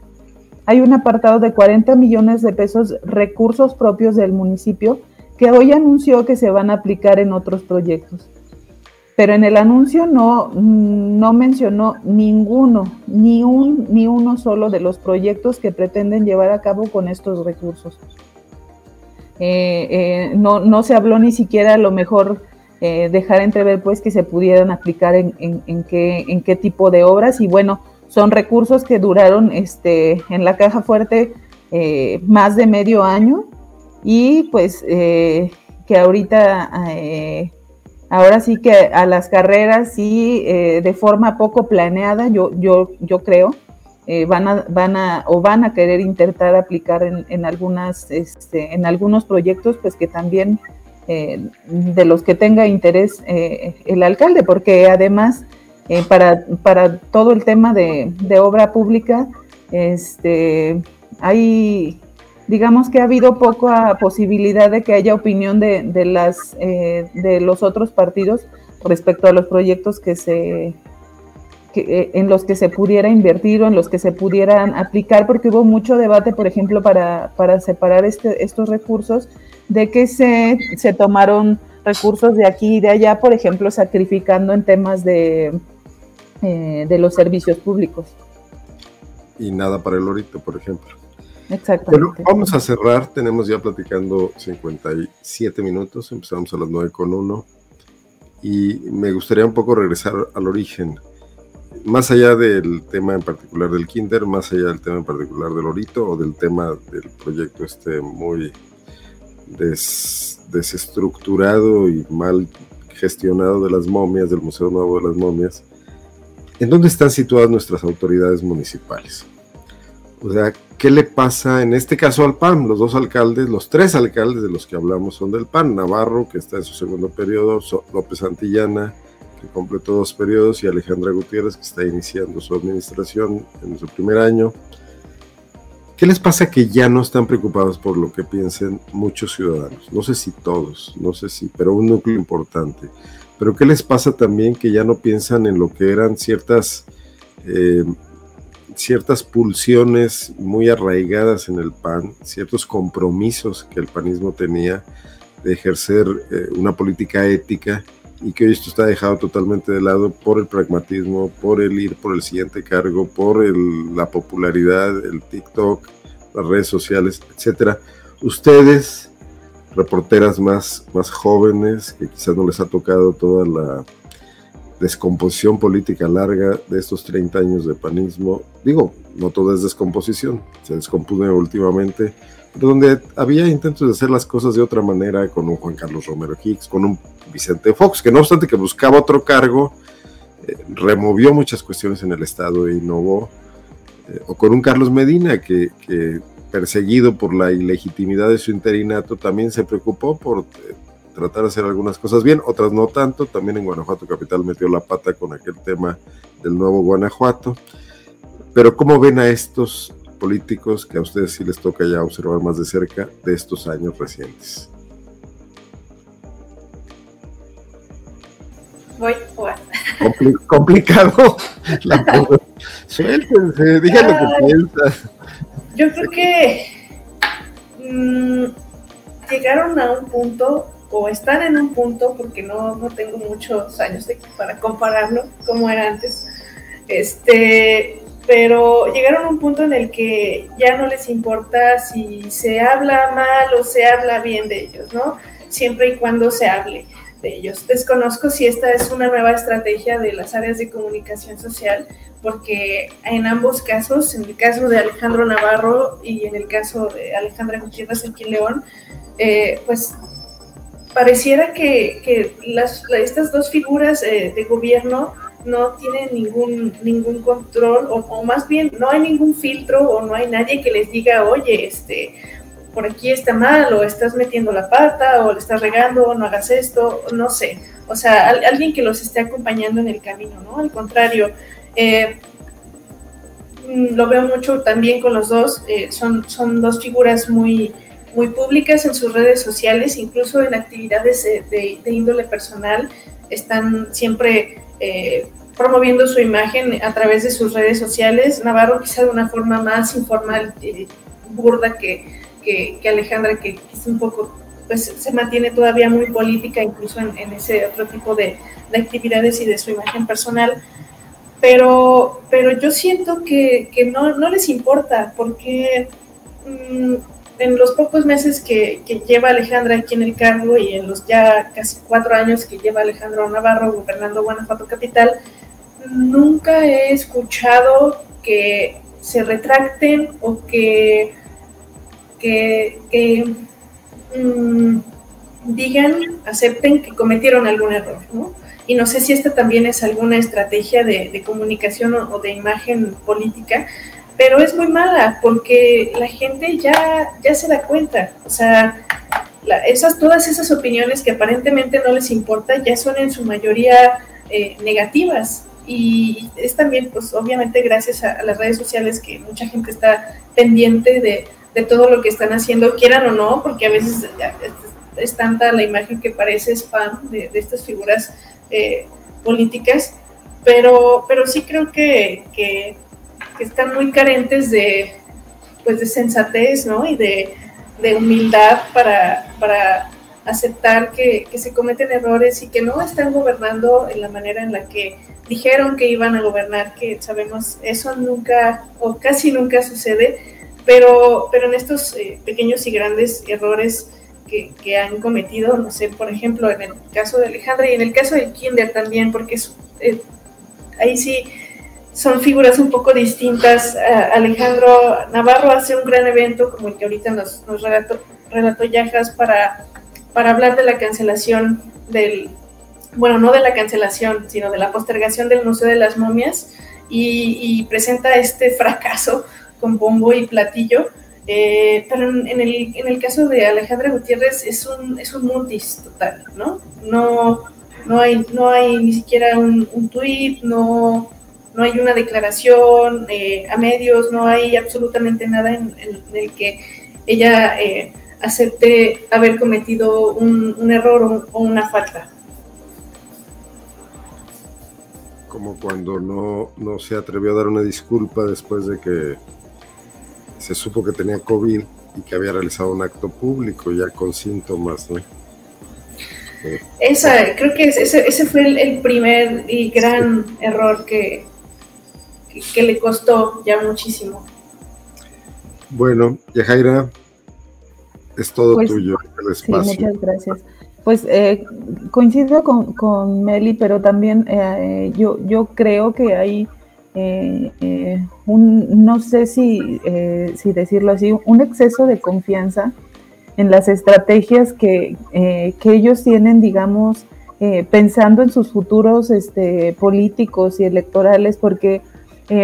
Hay un apartado de 40 millones de pesos recursos propios del municipio que hoy anunció que se van a aplicar en otros proyectos pero en el anuncio no, no mencionó ninguno, ni, un, ni uno solo de los proyectos que pretenden llevar a cabo con estos recursos. Eh, eh, no, no, se habló ni siquiera a lo mejor eh, dejar entrever pues que se pudieran aplicar en, en, qué, en qué tipo de obras y bueno, son recursos que duraron este, en la caja fuerte más de medio año y pues que ahorita ahora sí que a las carreras sí eh, de forma poco planeada, yo, yo, yo creo, eh, van, a, van a o van a querer intentar aplicar en, algunas, este, en algunos proyectos, pues que también eh, de los que tenga interés el alcalde, porque además para, para todo el tema de, de obra pública, este, hay digamos que ha habido poca posibilidad de que haya opinión de, de las, eh, de los otros partidos respecto a los proyectos que se, eh, en los que se pudiera invertir o en los que se pudieran aplicar, porque hubo mucho debate, por ejemplo, para, para separar este, estos recursos, de que se, se tomaron recursos de aquí y de allá, por ejemplo, sacrificando en temas de, eh, de los servicios públicos. Y nada para el orito, por ejemplo. Exactamente. Bueno, vamos a cerrar. Tenemos ya platicando 57 minutos. Empezamos a las 9 con 1. Y me gustaría un poco regresar al origen. Más allá del tema en particular del Kinder, más allá del tema en particular del Orito o del tema del proyecto este muy desestructurado y mal gestionado de las momias, del Museo Nuevo de las Momias, ¿en dónde están situadas nuestras autoridades municipales? O sea, ¿qué le pasa en este caso al PAN? Los dos alcaldes, los tres alcaldes de los que hablamos son del PAN. Navarro, que está en su segundo periodo, López Antillana, que completó dos periodos, y Alejandra Gutiérrez, que está iniciando su administración en su primer año. ¿Qué les pasa que ya no están preocupados por lo que piensen muchos ciudadanos? No sé si todos, no sé si, pero un núcleo importante. Pero ¿qué les pasa también que ya no piensan en lo que eran ciertas eh, ciertas pulsiones muy arraigadas en el PAN, ciertos compromisos que el panismo tenía de ejercer eh, una política ética y que hoy esto está dejado totalmente de lado por el pragmatismo, por el ir por el siguiente cargo, por la popularidad, el TikTok, las redes sociales, etcétera. Ustedes, reporteras más, más jóvenes, que quizás no les ha tocado toda la descomposición política larga de estos 30 años de panismo. Digo, no todo es descomposición, se descompone últimamente, pero donde había intentos de hacer las cosas de otra manera con un Juan Carlos Romero Hicks, con un Vicente Fox, que no obstante que buscaba otro cargo, eh, removió muchas cuestiones en el Estado e innovó, eh, o con un Carlos Medina que, que perseguido por la ilegitimidad de su interinato, también se preocupó por eh, tratar de hacer algunas cosas bien, otras no tanto. También en Guanajuato Capital metió la pata con aquel tema del nuevo Guanajuato. Pero ¿cómo ven a estos políticos que a ustedes sí les toca ya observar más de cerca de estos años recientes? Voy, complicado. Suéltense, digan lo que piensan. Yo creo que mm, llegaron a un punto o están en un punto, porque no, no tengo muchos años para compararlo como era antes, este, pero llegaron a un punto en el que ya no les importa si se habla mal o se habla bien de ellos, ¿no? Siempre y cuando se hable de ellos. Desconozco si esta es una nueva estrategia de las áreas de comunicación social, porque en ambos casos, en el caso de Alejandro Navarro y en el caso de Alejandra Gutiérrez aquí en León, eh, pues pareciera que, las, estas dos figuras eh, de gobierno no tienen ningún, ningún control, o, más bien no hay ningún filtro o no hay nadie que les diga, oye, este, por aquí está mal, o estás metiendo la pata, o le estás regando, o no hagas esto, no sé. O sea, alguien que los esté acompañando en el camino, ¿no? Al contrario, eh, lo veo mucho también con los dos, eh, son, son dos figuras muy, muy públicas en sus redes sociales, incluso en actividades de, índole personal, están siempre eh, promoviendo su imagen a través de sus redes sociales. Navarro quizá de una forma más informal, burda que, que, Alejandra, que es un poco, pues se mantiene todavía muy política, incluso en, ese otro tipo de, de, actividades y de su imagen personal. Pero, pero yo siento que, que no, no, les importa, porque mm, en los pocos meses que, lleva Alejandra aquí en el cargo y en los ya casi cuatro años que lleva Alejandro Navarro gobernando Guanajuato Capital, nunca he escuchado que se retracten o que que, mm, digan, acepten que cometieron algún error, ¿no? Y no sé si esta también es alguna estrategia de, comunicación o, de imagen política, pero es muy mala porque la gente ya, ya se da cuenta. O sea, esas, todas esas opiniones que aparentemente no les importa ya son en su mayoría eh, negativas. Y es también, pues obviamente gracias a, las redes sociales que mucha gente está pendiente de, de todo lo que están haciendo, quieran o no, porque a veces es tanta la imagen que parece spam de, estas figuras eh, políticas, pero, pero sí creo que, que, están muy carentes de, pues de sensatez ¿no? y de, de humildad para, para aceptar que, que, se cometen errores y que no están gobernando en la manera en la que dijeron que iban a gobernar, que sabemos eso nunca o casi nunca sucede pero, pero en estos eh, pequeños y grandes errores que, que, han cometido, no sé, por ejemplo, en el caso de Alejandra y en el caso de Kinder también, porque es, eh, ahí sí son figuras un poco distintas. Alejandro Navarro hace un gran evento como el que ahorita nos, nos relató, relató Yajas para, para hablar de la cancelación del, bueno, no de la cancelación, sino de la postergación del Museo de las Momias y, y presenta este fracaso con bombo y platillo. Eh, pero en el, en el, caso de Alejandra Gutiérrez es un, es un mutis total, ¿no? No, no, hay, no hay ni siquiera un, un tuit, no, no hay una declaración eh, a medios, no hay absolutamente nada en, el que ella eh, acepte haber cometido un, un error o, una falta. Como cuando no, no se atrevió a dar una disculpa después de que se supo que tenía COVID y que había realizado un acto público ya con síntomas, ¿no? Esa, creo que ese, ese fue el, primer y gran error que, que, le costó ya muchísimo. Bueno, Yajaira, es todo pues, tuyo el espacio. Sí, muchas gracias. Pues eh, coincido con, con, Meli, pero también eh, yo, yo creo que hay eh, eh, un, no sé si, eh, si decirlo así, un exceso de confianza en las estrategias que, que ellos tienen, digamos, pensando en sus futuros este, políticos y electorales, porque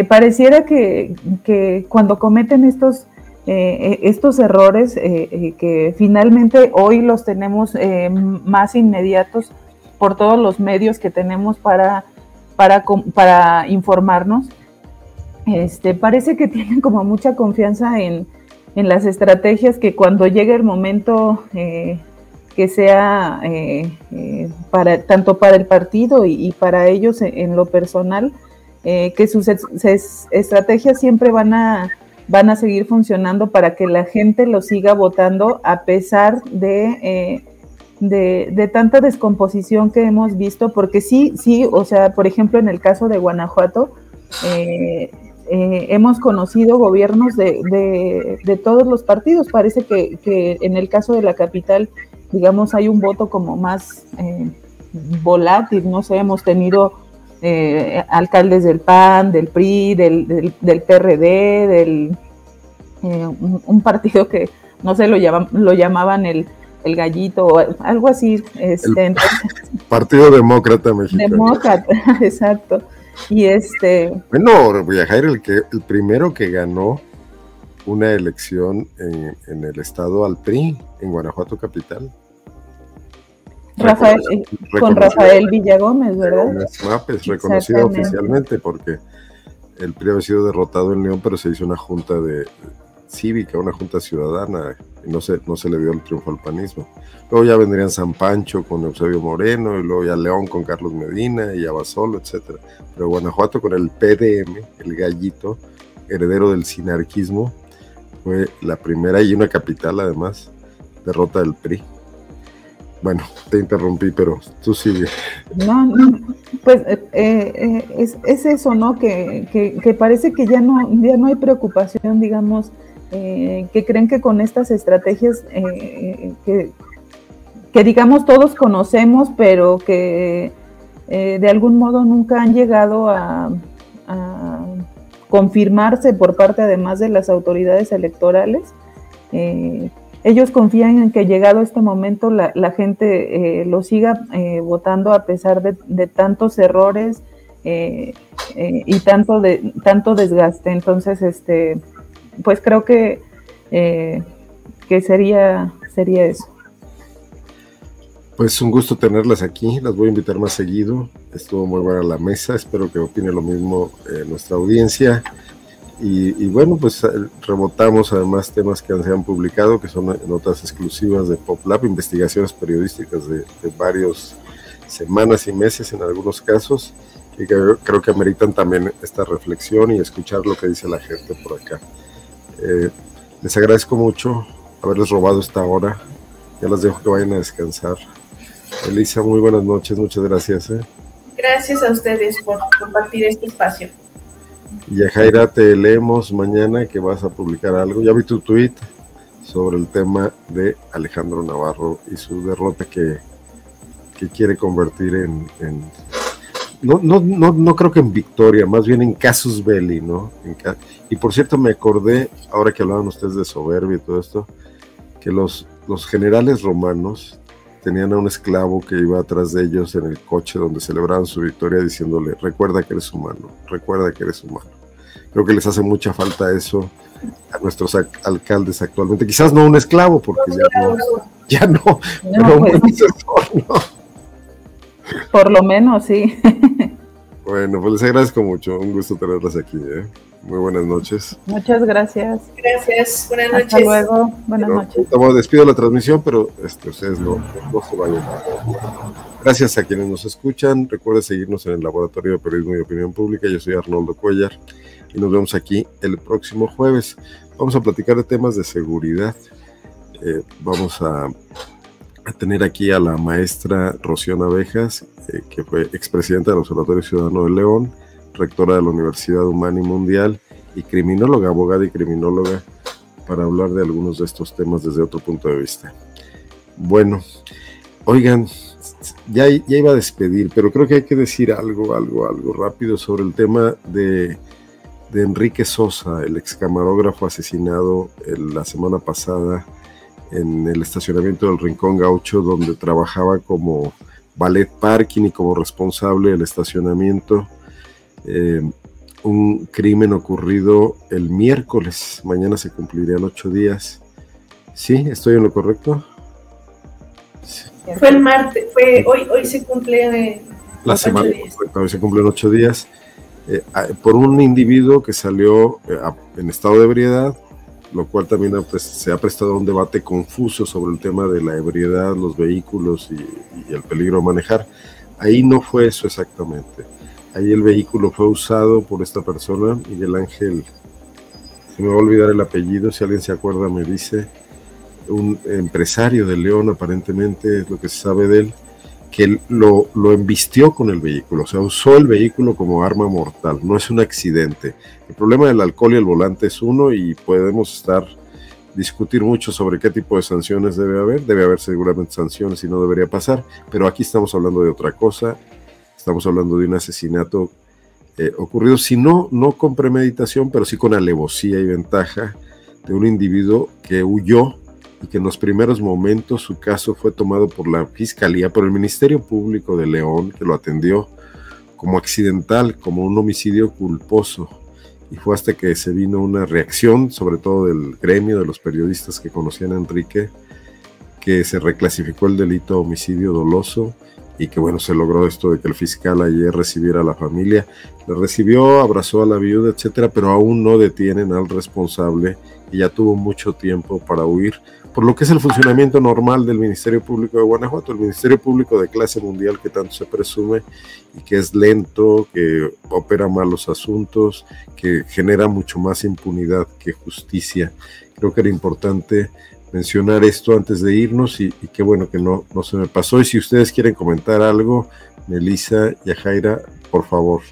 pareciera que, que, cuando cometen estos, estos errores, que finalmente hoy los tenemos más inmediatos por todos los medios que tenemos para para, para informarnos. Este, parece que tienen como mucha confianza en, las estrategias que cuando llegue el momento eh, que sea eh, eh, para, tanto para el partido y, para ellos en, lo personal, que sus estrategias siempre van a, van a seguir funcionando para que la gente lo siga votando a pesar de de, tanta descomposición que hemos visto, porque sí, sí, o sea, por ejemplo, en el caso de Guanajuato, eh, eh, hemos conocido gobiernos de, de, todos los partidos. Parece que, que, en el caso de la capital, digamos, hay un voto como más eh, volátil, no sé, hemos tenido alcaldes del PAN, del PRI, del, del, PRD, del un, partido que no sé, lo, lo llamaban el el gallito o algo así. Este, Partido Demócrata Mexicano. Demócrata, exacto. Y este. Bueno, Jair, el, que, el primero que ganó una elección en, el estado al PRI, en Guanajuato Capital. Rafael, eh, con Rafael Villagómez, ¿verdad? Mapes, reconocido oficialmente porque el PRI había sido derrotado en León, pero se hizo una junta de cívica, una junta ciudadana, y no se, no se le dio el triunfo al panismo. Luego ya vendrían San Pancho con Eusebio Moreno, y luego ya León con Carlos Medina, y Abasolo, etcétera. Pero Guanajuato con el PDM, el gallito, heredero del sinarquismo, fue la primera y una capital además, derrota del PRI. Bueno, te interrumpí, pero tú sigue. No, no, pues eh, eh, es, es, eso, ¿no? Que, que, parece que ya no, ya no hay preocupación, digamos, eh, que creen que con estas estrategias que, que, digamos, todos conocemos, pero que de algún modo nunca han llegado a, a, confirmarse por parte además de las autoridades electorales ellos confían en que llegado este momento la, gente eh, lo siga eh, votando a pesar de, tantos errores eh, y tanto de tanto desgaste. Entonces, este, pues creo que que sería sería eso. Pues un gusto tenerlas aquí, las voy a invitar más seguido. Estuvo muy buena la mesa, espero que opine lo mismo nuestra audiencia. Y, bueno, pues eh, rebotamos además temas que se han publicado, que son notas exclusivas de PopLab, investigaciones periodísticas de, varias semanas y meses en algunos casos, que creo que ameritan también esta reflexión y escuchar lo que dice la gente por acá. Eh, les agradezco mucho haberles robado esta hora. Ya las dejo que vayan a descansar. Elisa, muy buenas noches, muchas gracias. ¿eh? Gracias a ustedes por compartir este espacio. Yajaira, te leemos mañana que vas a publicar algo. Ya vi tu tweet sobre el tema de Alejandro Navarro y su derrota que, que quiere convertir en, no, no, no, no, creo que en victoria, más bien en casus belli, ¿no? y por cierto, me acordé, ahora que hablaban ustedes de soberbia y todo esto, que los, los generales romanos tenían a un esclavo que iba atrás de ellos en el coche donde celebraban su victoria diciéndole, recuerda que eres humano, recuerda que eres humano. Creo que les hace mucha falta eso a nuestros alcaldes actualmente. Quizás no un esclavo, porque ya no, ya no, pero un pues, Por lo menos, sí. Bueno, pues les agradezco mucho. Un gusto tenerlas aquí. ¿eh? Muy buenas noches. Muchas gracias. Gracias. Buenas noches. Hasta luego. Buenas noches. Estamos, despido la transmisión, pero este, ustedes no, no se vayan. Gracias a quienes nos escuchan. Recuerden seguirnos en el Laboratorio de Periodismo y Opinión Pública. Yo soy Arnoldo Cuellar y nos vemos aquí el próximo jueves. Vamos a platicar de temas de seguridad. Eh, vamos a, a, tener aquí a la maestra Rocío Abejas, eh, que fue expresidenta del Observatorio Ciudadano de León, rectora de la Universidad Humana y Mundial y criminóloga, abogada y criminóloga, para hablar de algunos de estos temas desde otro punto de vista. Bueno, oigan, ya, ya iba a despedir, pero creo que hay que decir algo, algo, algo rápido sobre el tema de, de Enrique Sosa, el ex camarógrafo asesinado la semana pasada en el estacionamiento del Rincón Gaucho, donde trabajaba como ballet parking y como responsable del estacionamiento. Eh, un crimen ocurrido el miércoles, mañana se cumplirían ocho días. ¿Sí? ¿Estoy en lo correcto? Fue el martes, fue, hoy, hoy se cumple... La semana, hoy se cumplen ocho días. Eh, por un individuo que salió eh, en estado de ebriedad, lo cual también se ha prestado a un debate confuso sobre el tema de la ebriedad, los vehículos y, el peligro de manejar. Ahí no fue eso exactamente. Ahí el vehículo fue usado por esta persona, Miguel Ángel, se me va a olvidar el apellido, si alguien se acuerda me dice, un empresario de León aparentemente es lo que se sabe de él, que lo, lo embistió con el vehículo, o sea, usó el vehículo como arma mortal, no es un accidente. El problema del alcohol y el volante es uno y podemos estar discutir mucho sobre qué tipo de sanciones debe haber, debe haber seguramente sanciones y no debería pasar, pero aquí estamos hablando de otra cosa, estamos hablando de un asesinato eh, ocurrido, si no, no con premeditación, pero sí con alevosía y ventaja de un individuo que huyó y que en los primeros momentos su caso fue tomado por la Fiscalía, por el Ministerio Público de León, que lo atendió como accidental, como un homicidio culposo, y fue hasta que se vino una reacción, sobre todo del gremio de los periodistas que conocían a Enrique, que se reclasificó el delito homicidio doloso y que bueno, se logró esto de que el fiscal ayer recibiera a la familia. Le recibió, abrazó a la viuda, etcétera, pero aún no detienen al responsable y ya tuvo mucho tiempo para huir, por lo que es el funcionamiento normal del Ministerio Público de Guanajuato, el Ministerio Público de clase mundial que tanto se presume y que es lento, que opera mal los asuntos, que genera mucho más impunidad que justicia. Creo que era importante mencionar esto antes de irnos y, qué bueno que no, no se me pasó. Y si ustedes quieren comentar algo, Melissa y Jaira, por favor.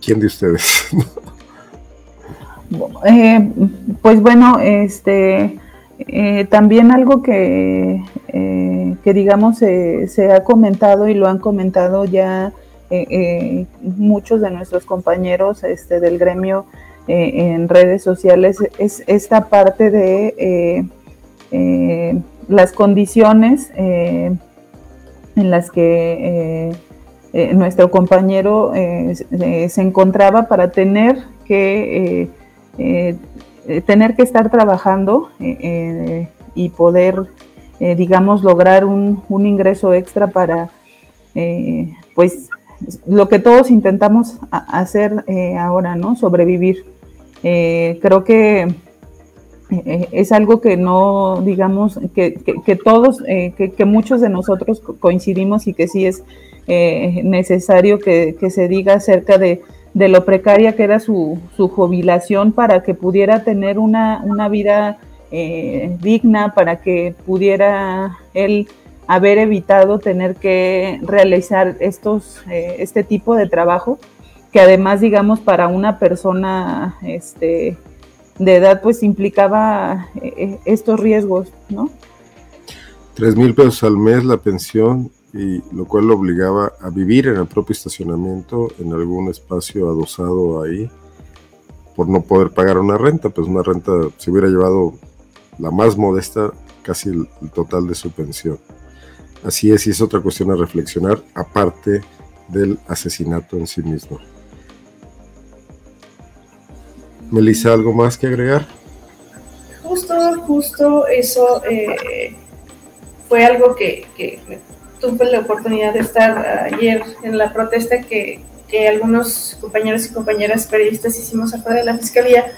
¿Quién de ustedes? Eh, pues bueno, este eh, también algo que, eh, que digamos se ha comentado y lo han comentado ya muchos de nuestros compañeros este, del gremio en redes sociales es esta parte de las condiciones en las que nuestro compañero se encontraba para tener que tener que estar trabajando y poder digamos lograr un, ingreso extra para pues lo que todos intentamos hacer eh, ahora, ¿no? Sobrevivir. Eh, creo que eh, es algo que no, digamos, que, todos, que, muchos de nosotros coincidimos y que sí es necesario que, se diga acerca de, lo precaria que era su, su, jubilación para que pudiera tener una, una vida digna, para que pudiera él haber evitado tener que realizar estos, eh, este tipo de trabajo, que además, digamos, para una persona este, de edad, pues implicaba eh, estos riesgos, ¿no? Tres mil pesos al mes la pensión, y lo cual lo obligaba a vivir en el propio estacionamiento, en algún espacio adosado ahí, por no poder pagar una renta, pues una renta se hubiera llevado la más modesta, casi el total de su pensión. Así es, y es otra cuestión a reflexionar, aparte del asesinato en sí mismo. Melissa, ¿algo más que agregar? Justo, justo eso eh, fue algo que, tuve la oportunidad de estar ayer en la protesta que, algunos compañeros y compañeras periodistas hicimos afuera de la fiscalía.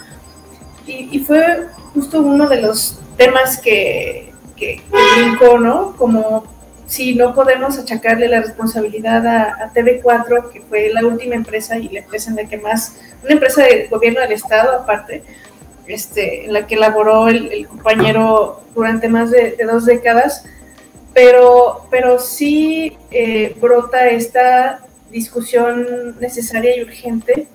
Y, fue justo uno de los temas que, que, que brincó, ¿no? Como si no podemos achacarle la responsabilidad a, TV4, que fue la última empresa y la empresa en la que más, una empresa de gobierno del Estado aparte, este, en la que laboró el, compañero durante más de, dos décadas, pero, pero sí eh, brota esta discusión necesaria y urgente,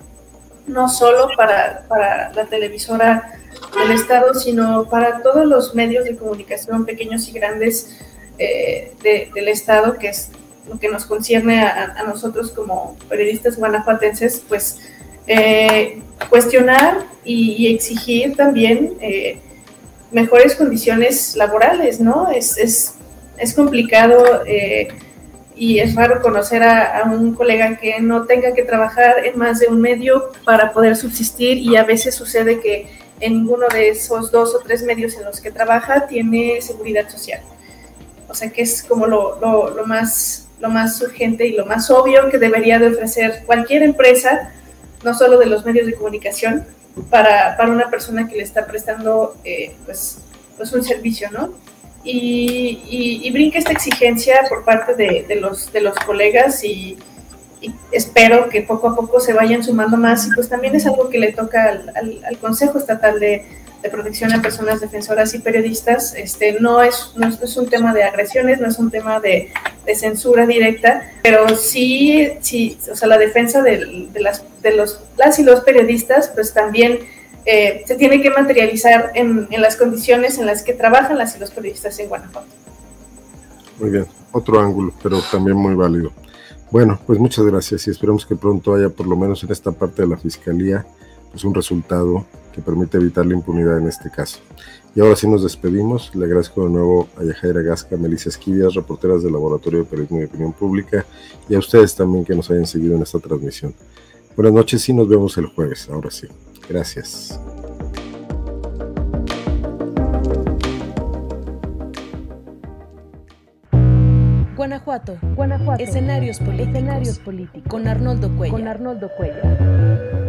no solo para, para la televisora del Estado, sino para todos los medios de comunicación, pequeños y grandes, eh, del Estado, que es lo que nos concierne a, nosotros como periodistas guanajuatenses, pues eh, cuestionar y, exigir también eh, mejores condiciones laborales, ¿no? Es, es complicado y es raro conocer a, a, un colega que no tenga que trabajar en más de un medio para poder subsistir y a veces sucede que en ninguno de esos dos o tres medios en los que trabaja tiene seguridad social. O sea que es como lo, lo, más, lo más urgente y lo más obvio que debería de ofrecer cualquier empresa, no solo de los medios de comunicación, para, para una persona que le está prestando eh, pues, pues un servicio, ¿no? Y, y, brinca esta exigencia por parte de, los, de los colegas y, espero que poco a poco se vayan sumando más. Y pues también es algo que le toca al, Consejo Estatal de, protección a personas defensoras y periodistas, este, no, es, no es un tema de agresiones, no es un tema de, censura directa, pero sí, sí, o sea, la defensa de, de, las, de los, las y los periodistas, pues también eh, se tiene que materializar en, las condiciones en las que trabajan las y los periodistas en Guanajuato. Muy bien, otro ángulo, pero también muy válido. Bueno, pues muchas gracias y esperamos que pronto haya, por lo menos en esta parte de la Fiscalía, pues, un resultado que permite evitar la impunidad en este caso. Y ahora sí nos despedimos. Le agradezco de nuevo a Yajaira Gasca, Melissa Esquivias, reporteras del Laboratorio de Periodismo y Opinión Pública, y a ustedes también que nos hayan seguido en esta transmisión. Buenas noches y nos vemos el jueves. Ahora sí. Gracias. Guanajuato. Guanajuato. Escenarios políticos. Escenarios políticos. Con Arnoldo Cuellar. Con Arnoldo Cuellar.